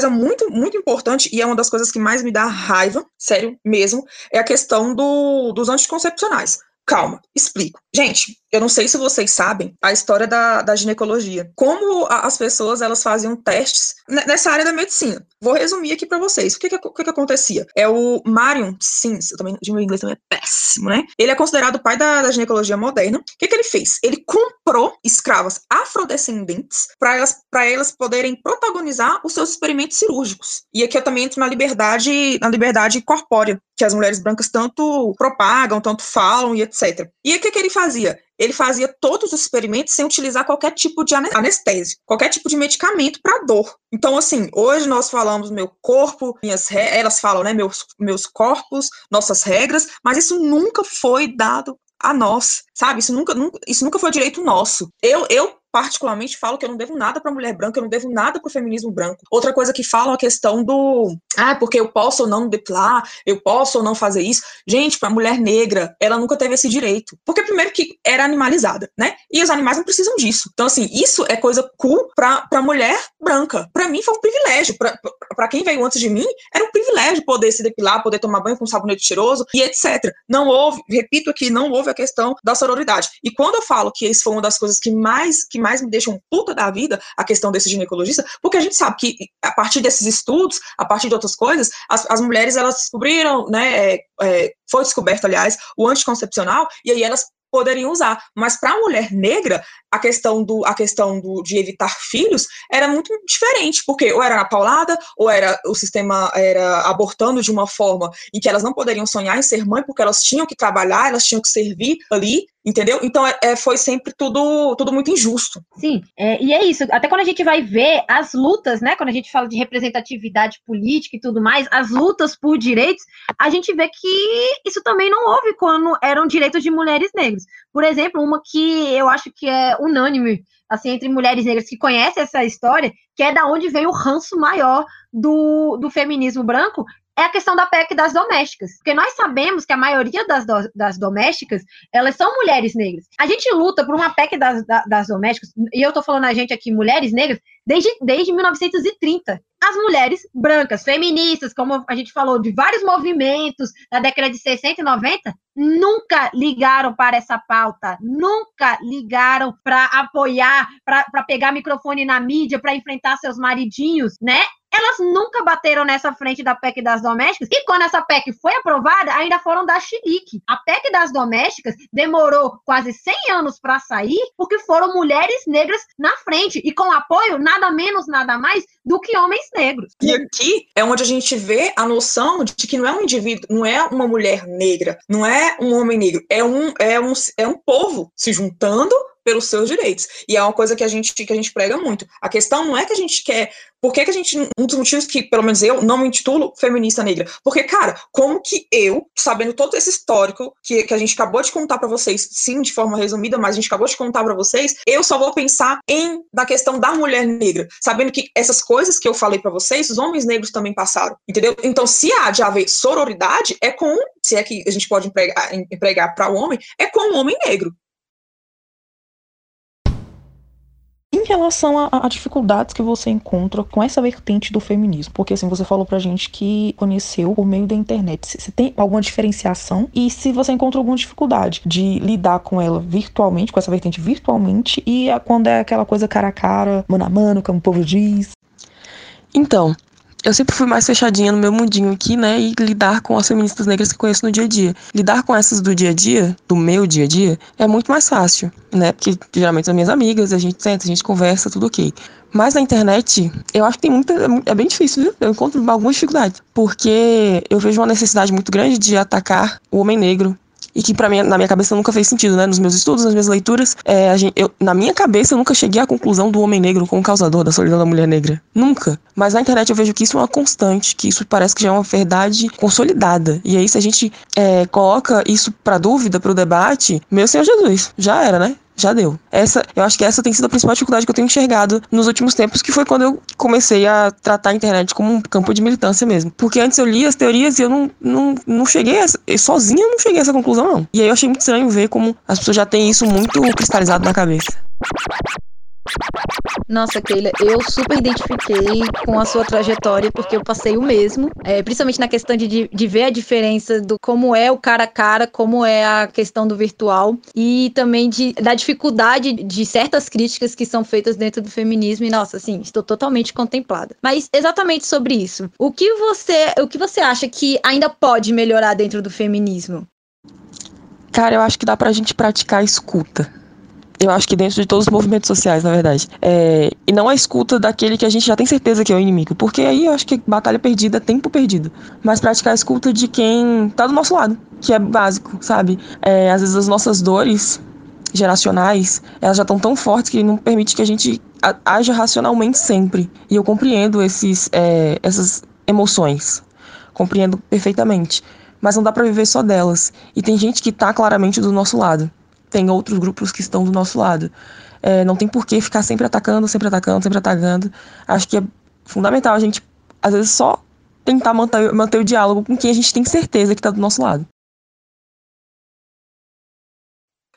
Coisa muito, muito importante, e é uma das coisas que mais me dá raiva, sério mesmo, é a questão do, dos anticoncepcionais. Calma, explico. Gente, eu não sei se vocês sabem a história da, da ginecologia. Como a, as pessoas elas faziam testes nessa área da medicina. Vou resumir aqui para vocês. O que que, o que que, acontecia? É o Marion Sims, eu também, de meu inglês também é péssimo, né? Ele é considerado o pai da, da ginecologia moderna. O que, que ele fez? Ele comprou escravas afrodescendentes para elas, elas poderem protagonizar os seus experimentos cirúrgicos. E aqui eu também entro na liberdade, na liberdade corpórea, que as mulheres brancas tanto propagam, tanto falam e etc. E o que, que ele fazia? Ele fazia todos os experimentos sem utilizar qualquer tipo de anestésio, qualquer tipo de medicamento para dor. Então, assim, hoje nós falamos meu corpo, minhas elas falam, né, meus, meus corpos, nossas regras, mas isso nunca foi dado a nós, sabe? Isso nunca, nunca, isso nunca foi direito nosso. Eu, eu particularmente falo que eu não devo nada para mulher branca, eu não devo nada para o feminismo branco. Outra coisa que falam é a questão do, ah, porque eu posso ou não depilar, eu posso ou não fazer isso. Gente, para mulher negra, ela nunca teve esse direito. Porque primeiro que era animalizada, né? E os animais não precisam disso. Então assim, isso é coisa cool para mulher branca. Para mim foi um privilégio, para quem veio antes de mim, era um privilégio poder se depilar, poder tomar banho com sabonete cheiroso e etc. Não houve, repito aqui, não houve a questão da sororidade. E quando eu falo que isso foi uma das coisas que mais, que mais me deixam puta da vida, a questão desse ginecologista, porque a gente sabe que a partir desses estudos, a partir de outras coisas, as, as mulheres elas descobriram, né, é, é, foi descoberto, aliás, o anticoncepcional, e aí elas poderiam usar. Mas para a mulher negra, a questão, do, a questão do, de evitar filhos era muito diferente, porque ou era na paulada, ou era o sistema era abortando de uma forma em que elas não poderiam sonhar em ser mãe, porque elas tinham que trabalhar, elas tinham que servir ali, entendeu? Então é, é foi sempre tudo, tudo muito injusto. Sim, é, e é isso. Até quando a gente vai ver as lutas, né? Quando a gente fala de representatividade política e tudo mais, as lutas por direitos, a gente vê que isso também não houve quando eram direitos de mulheres negras. Por exemplo, uma que eu acho que é unânime, assim, entre mulheres negras que conhecem essa história, que é da onde vem o ranço maior do, do feminismo branco, é a questão da PEC das domésticas. Porque nós sabemos que a maioria das, do, das domésticas, elas são mulheres negras. A gente luta por uma PEC das, das domésticas, e eu tô falando a gente aqui, mulheres negras, desde, desde 1930 as mulheres brancas, feministas, como a gente falou, de vários movimentos da década de 60 e 90, nunca ligaram para essa pauta, nunca ligaram para apoiar, para pegar microfone na mídia, para enfrentar seus maridinhos, né? Elas nunca bateram nessa frente da PEC das domésticas. E quando essa PEC foi aprovada, ainda foram da chilique. A PEC das domésticas demorou quase 100 anos para sair, porque foram mulheres negras na frente e com apoio nada menos, nada mais do que homens negros. E aqui é onde a gente vê a noção de que não é um indivíduo, não é uma mulher negra, não é um homem negro, é um, é um, é um povo se juntando pelos seus direitos. E é uma coisa que a gente que a gente prega muito. A questão não é que a gente quer. Por que, que a gente. Um dos motivos que, pelo menos eu, não me intitulo feminista negra. Porque, cara, como que eu, sabendo todo esse histórico que, que a gente acabou de contar para vocês, sim, de forma resumida, mas a gente acabou de contar para vocês, eu só vou pensar em da questão da mulher negra, sabendo que essas coisas que eu falei para vocês, os homens negros também passaram, entendeu? Então, se há de haver sororidade, é com, se é que a gente pode empregar, empregar para o homem, é com o homem negro. Relação a, a, dificuldades que você encontra com essa vertente do feminismo, porque assim, você falou pra gente que conheceu por meio da internet. Você tem alguma diferenciação? E se você encontra alguma dificuldade de lidar com ela virtualmente, com essa vertente virtualmente, e quando é aquela coisa cara a cara, mano a mano, como o povo diz? Então, eu sempre fui mais fechadinha no meu mundinho aqui, né? E lidar com as feministas negras que conheço no dia a dia. Lidar com essas do dia a dia, do meu dia a dia, é muito mais fácil, né? Porque geralmente são minhas amigas, a gente senta, a gente conversa, tudo ok. Mas na internet, eu acho que tem muita. É bem difícil, viu? Eu encontro algumas dificuldades. Porque eu vejo uma necessidade muito grande de atacar o homem negro e que para mim na minha cabeça nunca fez sentido, né? Nos meus estudos, nas minhas leituras, é, gente, eu, na minha cabeça eu nunca cheguei à conclusão do homem negro como causador da solidão da mulher negra, nunca. Mas na internet eu vejo que isso é uma constante, que isso parece que já é uma verdade consolidada. E aí se a gente é, coloca isso para dúvida, para o debate, meu Senhor Jesus, já era, né? Já deu. Essa, eu acho que essa tem sido a principal dificuldade que eu tenho enxergado nos últimos tempos, que foi quando eu comecei a tratar a internet como um campo de militância mesmo. Porque antes eu lia as teorias e eu não, não, não cheguei a, sozinha eu não cheguei a essa conclusão não. E aí eu achei muito estranho ver como as pessoas já têm isso muito cristalizado na cabeça. Nossa, Keila, eu super identifiquei com a sua trajetória, porque eu passei o mesmo, é, principalmente na questão de, de ver a diferença do como é o cara a cara, como é a questão do virtual, e também de, da dificuldade de certas críticas que são feitas dentro do feminismo, e nossa, assim, estou totalmente contemplada. Mas exatamente sobre isso, o que você, o que você acha que ainda pode melhorar dentro do feminismo? Cara, eu acho que dá pra gente praticar a escuta eu acho que dentro de todos os movimentos sociais, na verdade. É, e não a escuta daquele que a gente já tem certeza que é o inimigo. Porque aí eu acho que batalha perdida é tempo perdido. Mas praticar a escuta de quem tá do nosso lado, que é básico, sabe? É, às vezes as nossas dores geracionais, elas já estão tão fortes que não permite que a gente haja racionalmente sempre. E eu compreendo esses, é, essas emoções. Compreendo perfeitamente. Mas não dá para viver só delas. E tem gente que tá claramente do nosso lado tem outros grupos que estão do nosso lado. É, não tem por que ficar sempre atacando, sempre atacando, sempre atacando. Acho que é fundamental a gente, às vezes, só tentar manter, manter o diálogo com quem a gente tem certeza que está do nosso lado.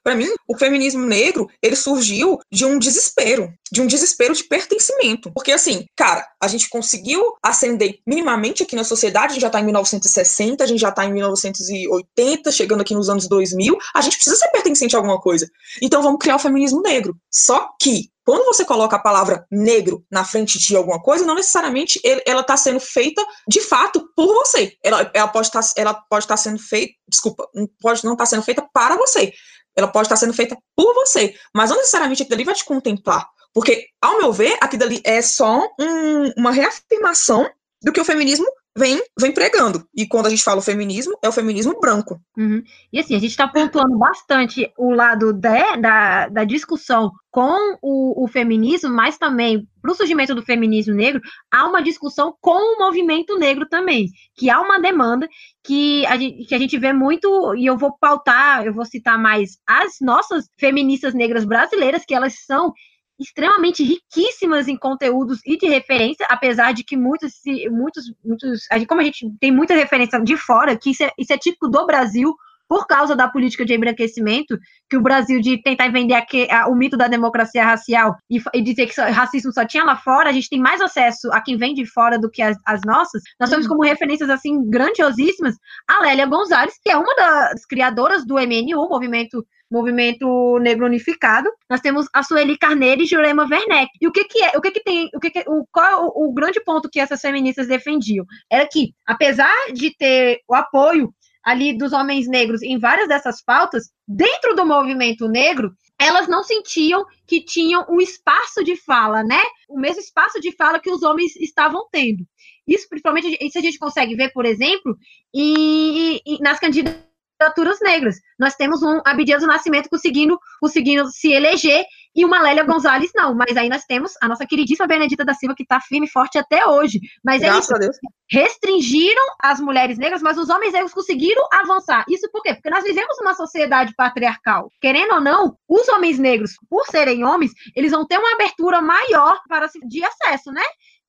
Para mim, o feminismo negro, ele surgiu de um desespero, de um desespero de pertencimento. Porque assim, cara, a gente conseguiu ascender minimamente aqui na sociedade, a gente já tá em 1960, a gente já tá em 1980, chegando aqui nos anos 2000, a gente precisa ser pertencente a alguma coisa. Então vamos criar o feminismo negro. Só que quando você coloca a palavra negro na frente de alguma coisa, não necessariamente ela está sendo feita de fato por você. Ela, ela pode estar, tá, tá sendo feita, desculpa, pode não estar tá sendo feita para você. Ela pode estar sendo feita por você, mas não necessariamente aquilo ali vai te contemplar. Porque, ao meu ver, aquilo ali é só um, uma reafirmação do que o feminismo vem, vem pregando. E quando a gente fala o feminismo, é o feminismo branco. Uhum. E assim, a gente está pontuando bastante o lado da, da, da discussão com o, o, feminismo, mas também para o surgimento do feminismo negro, há uma discussão com o movimento negro também, que há uma demanda que a gente, que a gente vê muito, e eu vou pautar, eu vou citar mais as nossas feministas negras brasileiras, que elas são extremamente riquíssimas em conteúdos e de referência, apesar de que muitos, muitos, muitos, como a gente tem muita referência de fora, que isso é, isso é típico do Brasil, por causa da política de embranquecimento, que o Brasil de tentar vender aqui, a, o mito da democracia racial e, e dizer que só, racismo só tinha lá fora, a gente tem mais acesso a quem vem de fora do que as, as nossas. Nós temos como referências assim grandiosíssimas a Lélia Gonzalez, que é uma das criadoras do MNU, movimento Movimento Negro Unificado. Nós temos a Sueli Carneiro e Jurema Werneck. E o que que é, o que que tem, o que que, o, qual é o, o grande ponto que essas feministas defendiam? Era que, apesar de ter o apoio ali dos homens negros em várias dessas pautas, dentro do movimento negro, elas não sentiam que tinham um espaço de fala, né? O mesmo espaço de fala que os homens estavam tendo. Isso, principalmente, isso a gente consegue ver, por exemplo, em, em, nas candidaturas candidaturas negras. Nós temos um Abdias do Nascimento conseguindo, conseguindo se eleger e uma Lélia Gonzalez não. Mas aí nós temos a nossa queridíssima Benedita da Silva, que está firme e forte até hoje. Mas é Graças é isso. Restringiram as mulheres negras, mas os homens negros conseguiram avançar. Isso por quê? Porque nós vivemos uma sociedade patriarcal. Querendo ou não, os homens negros, por serem homens, eles vão ter uma abertura maior para de acesso, né?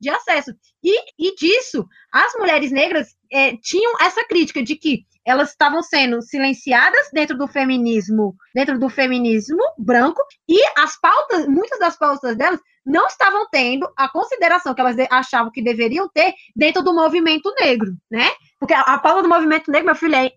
De acesso. E, e disso, as mulheres negras é, tinham essa crítica de que elas estavam sendo silenciadas dentro do feminismo, dentro do feminismo branco, e as pautas, muitas das pautas delas não estavam tendo a consideração que elas achavam que deveriam ter dentro do movimento negro, né? Porque a, pauta do movimento negro, meu filho, é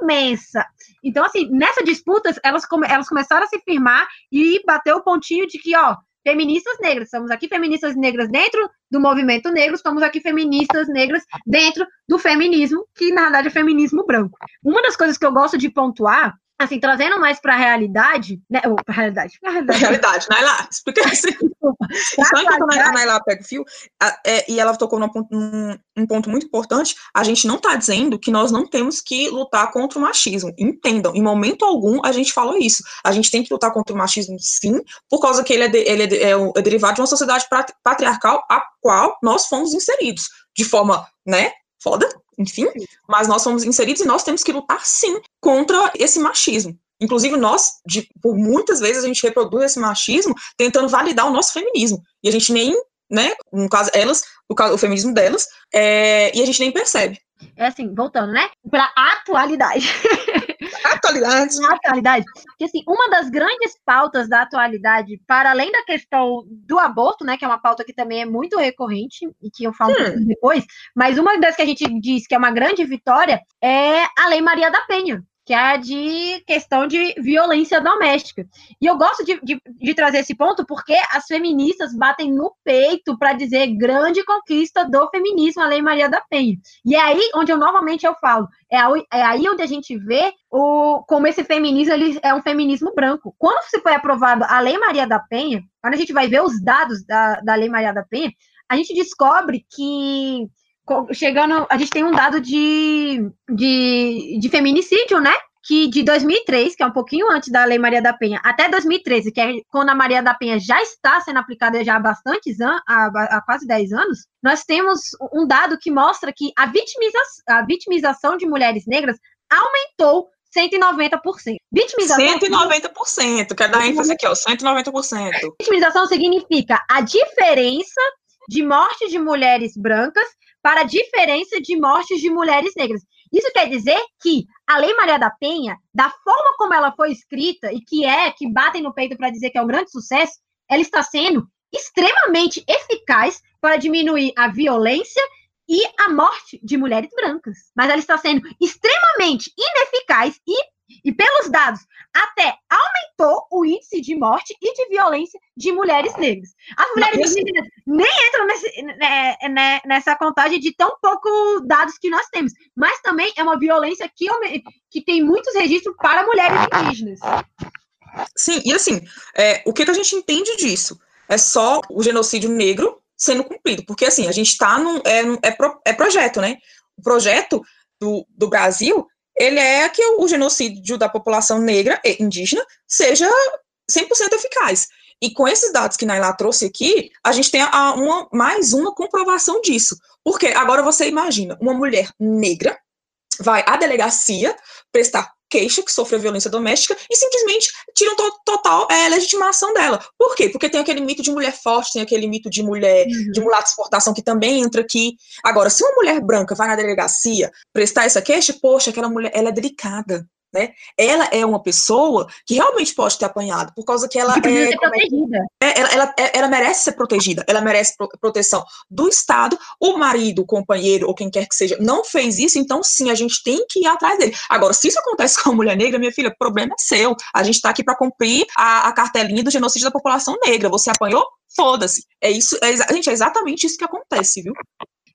imensa. Então, assim, nessa disputa, elas, come, elas começaram a se firmar e bater o pontinho de que, ó, feministas negras. Estamos aqui feministas negras dentro do movimento negro, estamos aqui feministas negras dentro do feminismo, que na verdade é feminismo branco. Uma das coisas que eu gosto de pontuar assim, trazendo mais para a realidade, né? Para a realidade. Pra realidade, realidade. Naila, explica isso. Só enquanto a Naila pega o fio, a, é, e ela tocou num ponto, num, um ponto muito importante, a gente não está dizendo que nós não temos que lutar contra o machismo. Entendam, em momento algum a gente falou isso. A gente tem que lutar contra o machismo, sim, por causa que ele é, de, ele é, de, é, é derivado de uma sociedade patriarcal a qual nós fomos inseridos, de forma, né, foda, enfim, mas nós somos inseridos e nós temos que lutar sim contra esse machismo. Inclusive, nós, de, por muitas vezes, a gente reproduz esse machismo tentando validar o nosso feminismo. E a gente nem, né, no caso, elas, o, caso, o feminismo delas, é, e a gente nem percebe. É assim, voltando, né, para atualidade. Atualidade. Atualidade. Porque, assim, uma das grandes pautas da atualidade, para além da questão do aborto, né, que é uma pauta que também é muito recorrente e que eu falo depois, mas uma das que a gente diz que é uma grande vitória é a Lei Maria da Penha, que é a de questão de violência doméstica. E eu gosto de, de, de trazer esse ponto porque as feministas batem no peito para dizer grande conquista do feminismo, a Lei Maria da Penha. E é aí onde eu novamente eu falo, é, é aí onde a gente vê o, como esse feminismo ele é um feminismo branco. Quando se foi aprovado a Lei Maria da Penha, quando a gente vai ver os dados da, da Lei Maria da Penha, a gente descobre que chegando, a gente tem um dado de, de, de feminicídio, né? Que de 2003, que é um pouquinho antes da Lei Maria da Penha, até 2013, que é quando a Maria da Penha já está sendo aplicada já há bastantes anos, há, há quase 10 anos, nós temos um dado que mostra que a, vitimiza, a vitimização de mulheres negras aumentou 190%. Vitimização. 190%, quer dar ênfase aqui, ó, 190%. Vitimização significa a diferença de morte de mulheres brancas para a diferença de mortes de mulheres negras. Isso quer dizer que a Lei Maria da Penha, da forma como ela foi escrita e que é, que batem no peito para dizer que é um grande sucesso, ela está sendo extremamente eficaz para diminuir a violência e a morte de mulheres brancas. Mas ela está sendo extremamente ineficaz e, e pelos dados, até aumentou o índice de morte e de violência de mulheres negras. As mulheres negras nem entram nesse, né, né, nessa contagem de tão poucos dados que nós temos. Mas também é uma violência que, que tem muitos registros para mulheres indígenas. Sim, e assim, é, o que, que a gente entende disso? É só o genocídio negro sendo cumprido. Porque, assim, a gente está num. É, é, pro, é, projeto, né? O projeto do, do Brasil, ele é que o, genocídio da população negra e indígena seja 100% eficaz. E com esses dados que Naila trouxe aqui, a gente tem a, uma, mais uma comprovação disso. Porque agora você imagina, uma mulher negra vai à delegacia prestar queixa que sofreu violência doméstica e simplesmente tiram to total é, legitimação dela. Por quê? Porque tem aquele mito de mulher forte, tem aquele mito de mulher, uhum. de mulata exportação que também entra aqui. Agora, se uma mulher branca vai na delegacia prestar essa queixa, poxa, aquela mulher, ela é delicada. Né? Ela é uma pessoa que realmente pode ter apanhado, por causa que ela é, ser protegida. É, ela, ela, é, ela, merece ser protegida, ela merece proteção do Estado. O marido, o companheiro ou quem quer que seja não fez isso, então sim, a gente tem que ir atrás dele. Agora, se isso acontece com a mulher negra, minha filha, o problema é seu. A gente está aqui para cumprir a, a cartelinha do genocídio da população negra. Você apanhou? Foda-se. É isso, é, gente, é exatamente isso que acontece, viu?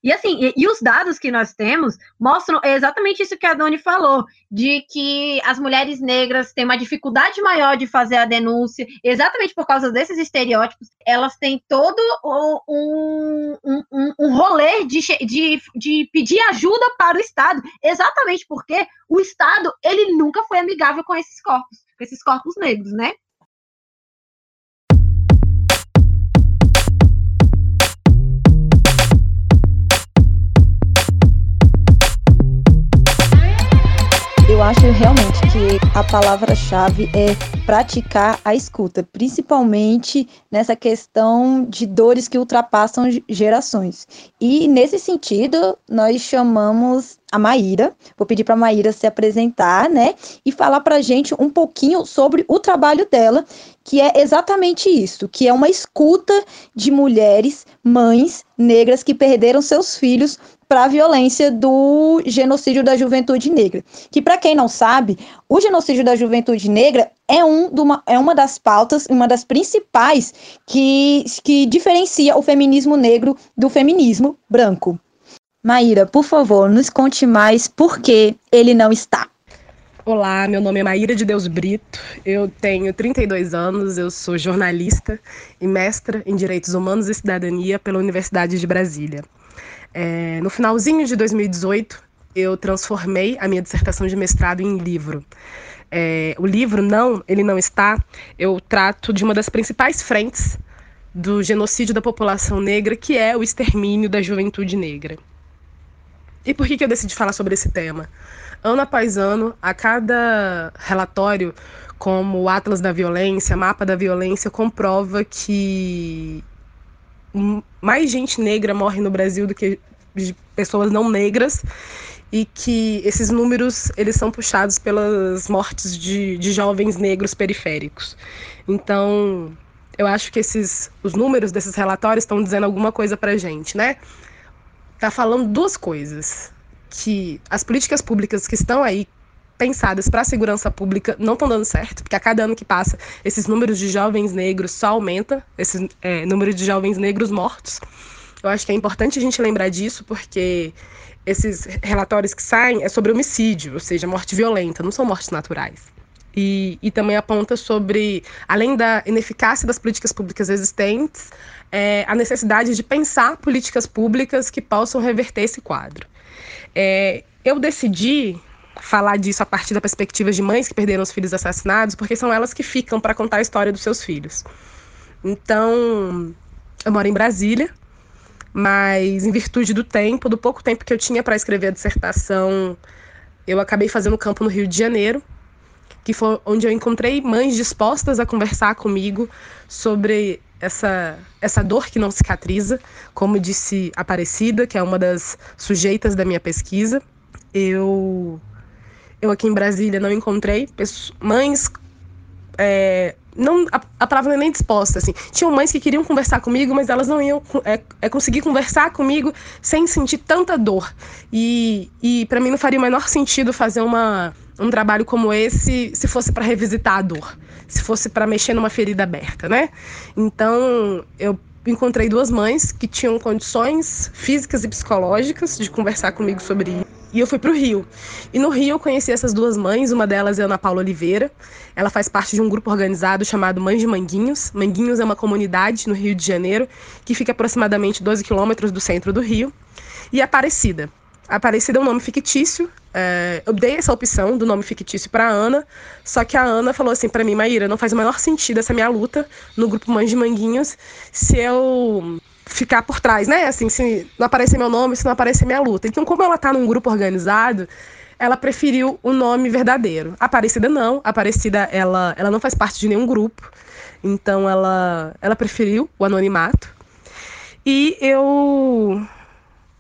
E assim, e, e, os dados que nós temos mostram exatamente isso que a Doni falou, de que as mulheres negras têm uma dificuldade maior de fazer a denúncia, exatamente por causa desses estereótipos. Elas têm todo um, um, um, um rolê de, de, de pedir ajuda para o Estado, exatamente porque o Estado ele nunca foi amigável com esses corpos, com esses corpos negros, né? Acho realmente que a palavra-chave é praticar a escuta, principalmente nessa questão de dores que ultrapassam gerações. E nesse sentido, nós chamamos a Maíra. Vou pedir para a Maíra se apresentar, né, e falar para a gente um pouquinho sobre o trabalho dela, que é exatamente isso, que é uma escuta de mulheres, mães negras que perderam seus filhos para a violência do genocídio da juventude negra. Que, para quem não sabe, o genocídio da juventude negra é, um uma, é uma das pautas, uma das principais que, que diferencia o feminismo negro do feminismo branco. Maíra, por favor, nos conte mais por que ele não está. Olá, meu nome é Maíra de Deus Brito, eu tenho 32 anos, eu sou jornalista e mestra em Direitos Humanos e Cidadania pela Universidade de Brasília. É, no finalzinho de 2018, eu transformei a minha dissertação de mestrado em livro. É, o livro não, ele não está. Eu trato de uma das principais frentes do genocídio da população negra, que é o extermínio da juventude negra. E por que, que eu decidi falar sobre esse tema? Ano após ano, a cada relatório, como o Atlas da Violência, Mapa da Violência, comprova que mais gente negra morre no Brasil do que pessoas não negras e que esses números eles são puxados pelas mortes de, de jovens negros periféricos. Então, eu acho que esses os números desses relatórios estão dizendo alguma coisa para gente, né? Tá falando duas coisas que as políticas públicas que estão aí pensadas para a segurança pública não estão dando certo, porque a cada ano que passa, esses números de jovens negros só aumenta, esse é, número de jovens negros mortos. Eu acho que é importante a gente lembrar disso, porque esses relatórios que saem é sobre homicídio, ou seja, morte violenta, não são mortes naturais. E, e também aponta sobre, além da ineficácia das políticas públicas existentes, é, a necessidade de pensar políticas públicas que possam reverter esse quadro. É, eu decidi falar disso a partir da perspectiva de mães que perderam os filhos assassinados, porque são elas que ficam para contar a história dos seus filhos. Então, eu moro em Brasília, mas em virtude do tempo, do pouco tempo que eu tinha para escrever a dissertação, eu acabei fazendo campo no Rio de Janeiro, que foi onde eu encontrei mães dispostas a conversar comigo sobre essa, essa dor que não cicatriza, como disse Aparecida, que é uma das sujeitas da minha pesquisa eu eu aqui em Brasília não encontrei mães é, não a, a, palavra não é nem disposta assim. Tinham mães que queriam conversar comigo mas elas não iam é, é conseguir conversar comigo sem sentir tanta dor. E, e para mim não faria o menor sentido fazer uma um trabalho como esse se fosse para revisitar a dor se fosse para mexer numa ferida aberta né? Então eu encontrei duas mães que tinham condições físicas e psicológicas de conversar comigo sobre isso e eu fui para o Rio. E no Rio eu conheci essas duas mães, uma delas é Ana Paula Oliveira. Ela faz parte de um grupo organizado chamado Mães de Manguinhos. Manguinhos é uma comunidade no Rio de Janeiro que fica aproximadamente 12 quilômetros do centro do Rio. E Aparecida. Aparecida é um nome fictício. É, eu dei essa opção do nome fictício para Ana, só que a Ana falou assim para mim, Maíra, não faz o menor sentido essa minha luta no grupo Mães de Manguinhos se eu ficar por trás, né? Assim, se não aparecer meu nome, se não aparecer minha luta. Então, como ela tá num grupo organizado, ela preferiu o nome verdadeiro. Aparecida não, Aparecida ela, ela não faz parte de nenhum grupo. Então ela ela preferiu o anonimato. E eu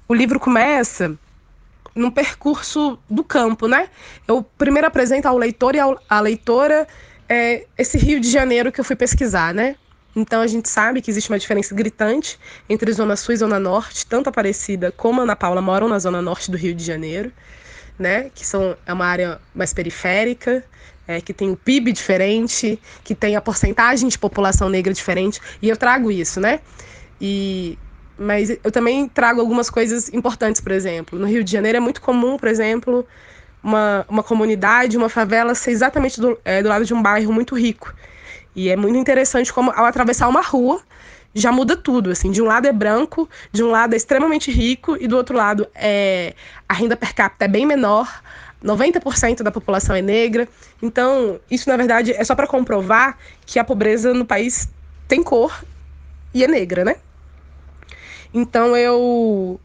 o livro começa num percurso do campo, né? Eu primeiro apresento ao leitor e à leitora é, esse Rio de Janeiro que eu fui pesquisar, né? Então a gente sabe que existe uma diferença gritante entre Zona Sul e Zona Norte, tanto Aparecida como Ana Paula moram na Zona Norte do Rio de Janeiro, né? Que são, é uma área mais periférica, é, que tem o PIB diferente, que tem a porcentagem de população negra diferente, e eu trago isso, né? E, mas eu também trago algumas coisas importantes, por exemplo. No Rio de Janeiro é muito comum, por exemplo, uma, uma comunidade, uma favela ser exatamente do, é, do lado de um bairro muito rico. E é muito interessante como ao atravessar uma rua já muda tudo, assim, de um lado é branco, de um lado é extremamente rico e do outro lado é a renda per capita é bem menor, 90% da população é negra. Então, isso na verdade é só para comprovar que a pobreza no país tem cor e é negra, né? Então eu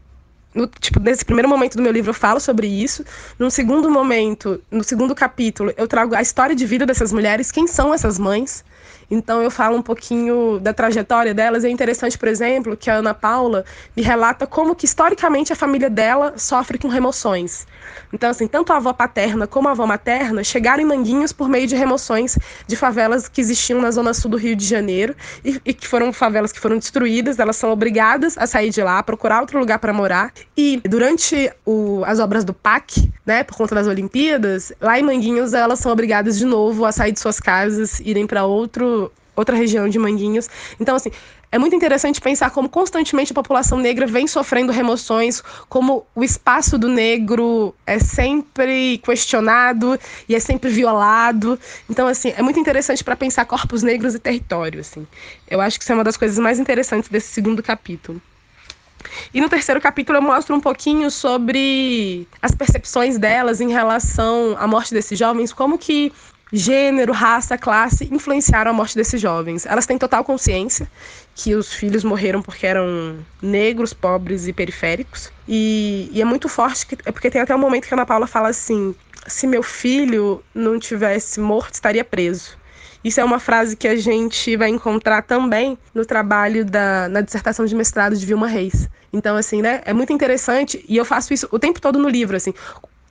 no, tipo, nesse primeiro momento do meu livro eu falo sobre isso. Num segundo momento, no segundo capítulo, eu trago a história de vida dessas mulheres, quem são essas mães, então eu falo um pouquinho da trajetória delas. É interessante, por exemplo, que a Ana Paula me relata como que historicamente a família dela sofre com remoções. Então, assim, tanto a avó paterna como a avó materna chegaram em Manguinhos por meio de remoções de favelas que existiam na zona sul do Rio de Janeiro e, e que foram favelas que foram destruídas. Elas são obrigadas a sair de lá, procurar outro lugar para morar. E durante o, as obras do PAC, né, por conta das Olimpíadas, lá em Manguinhos elas são obrigadas de novo a sair de suas casas, irem para outro outra região de Manguinhos. Então, assim, é muito interessante pensar como constantemente a população negra vem sofrendo remoções, como o espaço do negro é sempre questionado e é sempre violado. Então, assim, é muito interessante para pensar corpos negros e território, assim. Eu acho que isso é uma das coisas mais interessantes desse segundo capítulo. E no terceiro capítulo eu mostro um pouquinho sobre as percepções delas em relação à morte desses jovens, como que gênero, raça, classe influenciaram a morte desses jovens. Elas têm total consciência que os filhos morreram porque eram negros, pobres e periféricos. E, e é muito forte, que, é porque tem até um momento que a Ana Paula fala assim: se meu filho não tivesse morto, estaria preso. Isso é uma frase que a gente vai encontrar também no trabalho da na dissertação de mestrado de Vilma Reis. Então, assim, né, é muito interessante e eu faço isso o tempo todo no livro, assim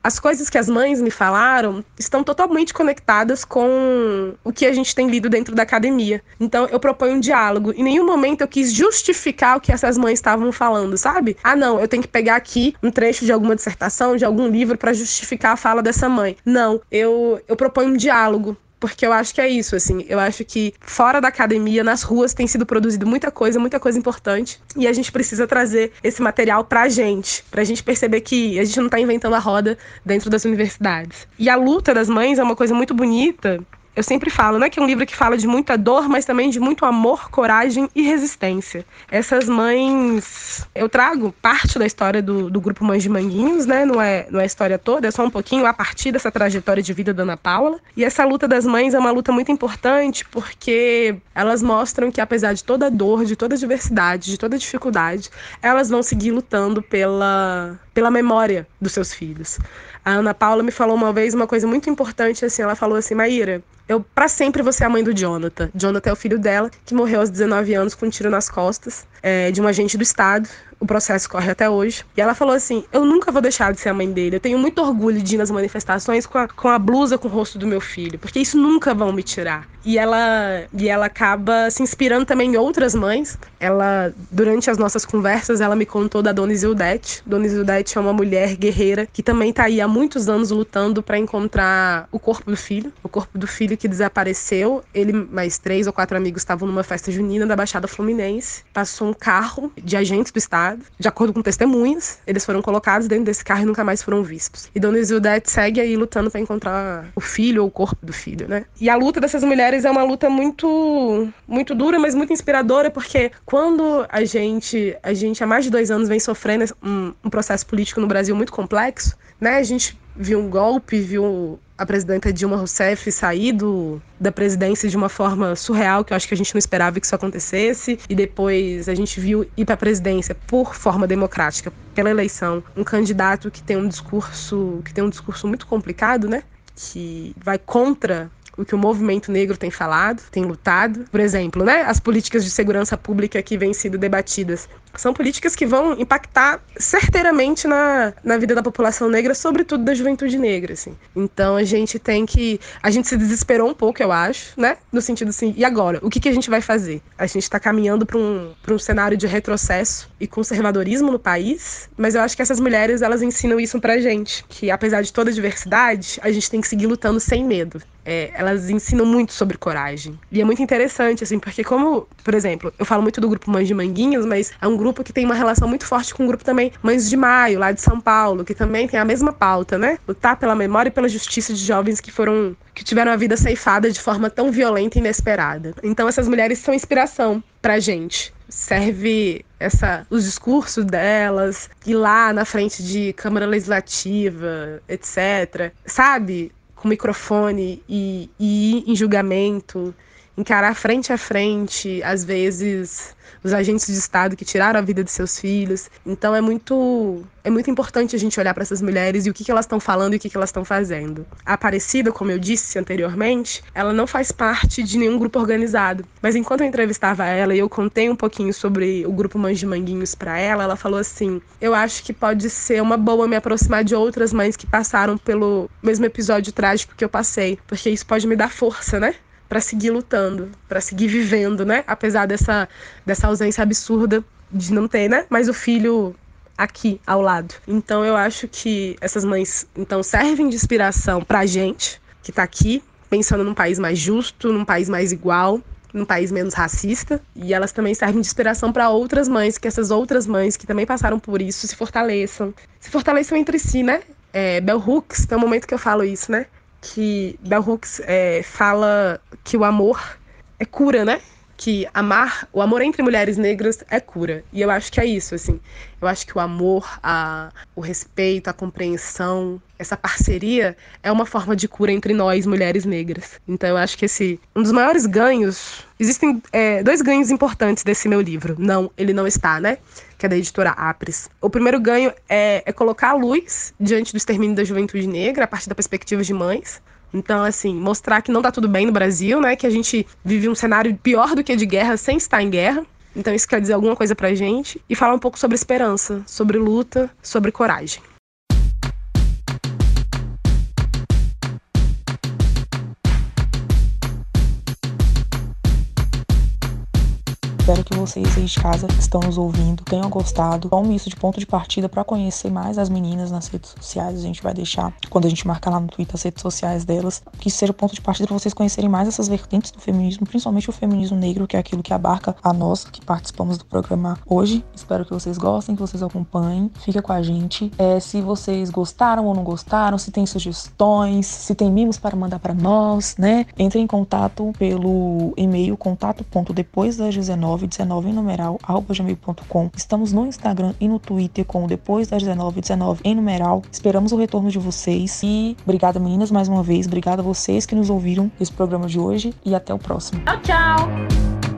as coisas que as mães me falaram estão totalmente conectadas com o que a gente tem lido dentro da academia. Então eu proponho um diálogo. Em nenhum momento eu quis justificar o que essas mães estavam falando, sabe? Ah, não, eu tenho que pegar aqui um trecho de alguma dissertação, de algum livro para justificar a fala dessa mãe. Não, eu, eu proponho um diálogo porque eu acho que é isso, assim. Eu acho que fora da academia, nas ruas, tem sido produzido muita coisa, muita coisa importante. E a gente precisa trazer esse material pra gente, pra gente perceber que a gente não tá inventando a roda dentro das universidades. E a luta das mães é uma coisa muito bonita, eu sempre falo, né, que é um livro que fala de muita dor, mas também de muito amor, coragem e resistência. Essas mães, eu trago parte da história do, do grupo Mães de Manguinhos, né, não é, não é a história toda, é só um pouquinho a partir dessa trajetória de vida da Ana Paula. E essa luta das mães é uma luta muito importante porque elas mostram que apesar de toda a dor, de toda a diversidade, de toda a dificuldade, elas vão seguir lutando pela, pela memória dos seus filhos. A Ana Paula me falou uma vez uma coisa muito importante, assim, ela falou assim, Maíra, eu para sempre vou ser a mãe do Jonathan. Jonathan é o filho dela, que morreu aos 19 anos com um tiro nas costas é, de um agente do Estado o processo corre até hoje. E ela falou assim: Eu nunca vou deixar de ser a mãe dele. Eu tenho muito orgulho de ir nas manifestações com a, com a blusa com o rosto do meu filho, porque isso nunca vão me tirar. E ela, e ela acaba se inspirando também em outras mães. Ela, durante as nossas conversas, ela me contou da Dona Isildete. Dona Isildete é uma mulher guerreira que também está aí há muitos anos lutando para encontrar o corpo do filho, o corpo do filho que desapareceu. Ele mais três ou quatro amigos estavam numa festa junina da Baixada Fluminense. Passou um carro de agentes do Estado de acordo com testemunhas, eles foram colocados dentro desse carro e nunca mais foram vistos. E Dona Isildete segue aí lutando para encontrar o filho ou o corpo do filho, né? E a luta dessas mulheres é uma luta muito, muito dura, mas muito inspiradora, porque quando a gente, a gente há mais de dois anos vem sofrendo um, um processo político no Brasil muito complexo, né? A gente viu um golpe, viu a presidenta Dilma Rousseff sair do, da presidência de uma forma surreal, que eu acho que a gente não esperava que isso acontecesse, e depois a gente viu ir para a presidência por forma democrática, pela eleição, um candidato que tem um discurso, que tem um discurso muito complicado, né? Que vai contra o que o movimento negro tem falado, tem lutado. Por exemplo, né, as políticas de segurança pública que vêm sendo debatidas são políticas que vão impactar certeiramente na, na vida da população negra, sobretudo da juventude negra, assim. Então a gente tem que. A gente se desesperou um pouco, eu acho, né? No sentido assim, e agora? O que, que a gente vai fazer? A gente está caminhando para um, um cenário de retrocesso e conservadorismo no país, mas eu acho que essas mulheres, elas ensinam isso pra gente, que apesar de toda a diversidade, a gente tem que seguir lutando sem medo. É, elas ensinam muito sobre coragem. E é muito interessante, assim, porque como, por exemplo, eu falo muito do grupo Mães de Manguinhos, mas é um grupo que tem uma relação muito forte com o grupo também Mães de Maio, lá de São Paulo, que também tem a mesma pauta, né? Lutar pela memória e pela justiça de jovens que foram que tiveram a vida ceifada de forma tão violenta e inesperada. Então essas mulheres são inspiração pra gente. Serve essa os discursos delas, ir lá na frente de Câmara Legislativa, etc. Sabe? Com microfone e, e ir em julgamento, encarar frente a frente, às vezes os agentes de Estado que tiraram a vida de seus filhos. Então é muito é muito importante a gente olhar para essas mulheres e o que, que elas estão falando e o que, que elas estão fazendo. A Aparecida, como eu disse anteriormente, ela não faz parte de nenhum grupo organizado. Mas enquanto eu entrevistava ela e eu contei um pouquinho sobre o grupo Mães de Manguinhos para ela, ela falou assim: Eu acho que pode ser uma boa me aproximar de outras mães que passaram pelo mesmo episódio trágico que eu passei, porque isso pode me dar força, né? Para seguir lutando, para seguir vivendo, né? Apesar dessa, dessa ausência absurda de não ter, né? Mas o filho aqui ao lado. Então eu acho que essas mães então servem de inspiração para gente que está aqui pensando num país mais justo, num país mais igual, num país menos racista, e elas também servem de inspiração para outras mães, que essas outras mães que também passaram por isso se fortaleçam, se fortaleçam entre si, né? É, Bell Hooks, tem um momento que eu falo isso, né? Que Bell Hooks é, fala que o amor é cura, né? Que amar, o amor entre mulheres negras é cura. E eu acho que é isso, assim. Eu acho que o amor, a, o respeito, a compreensão, essa parceria é uma forma de cura entre nós, mulheres negras. Então eu acho que esse um dos maiores ganhos. Existem é, dois ganhos importantes desse meu livro. Não, ele não está, né? que é da editora Apres. O primeiro ganho é, é colocar a luz diante do extermínio da juventude negra, a partir da perspectiva de mães. Então, assim, mostrar que não tá tudo bem no Brasil, né? Que a gente vive um cenário pior do que de guerra sem estar em guerra. Então, isso quer dizer alguma coisa pra gente. E falar um pouco sobre esperança, sobre luta, sobre coragem. Espero que vocês aí de casa que estão nos ouvindo tenham gostado. Tome isso de ponto de partida para conhecer mais as meninas nas redes sociais. A gente vai deixar, quando a gente marcar lá no Twitter as redes sociais delas, que seja o ponto de partida para vocês conhecerem mais essas vertentes do feminismo, principalmente o feminismo negro, que é aquilo que abarca a nós que participamos do programa hoje. Espero que vocês gostem, que vocês acompanhem. Fica com a gente. É, se vocês gostaram ou não gostaram, se tem sugestões, se tem mimos para mandar para nós, né? Entre em contato pelo e-mail contato.depois das 19 1919 em numeral gmail.com. Estamos no Instagram e no Twitter com depois das 1919 em numeral. Esperamos o retorno de vocês e obrigada meninas mais uma vez, obrigada a vocês que nos ouviram esse programa de hoje e até o próximo. Tchau, tchau.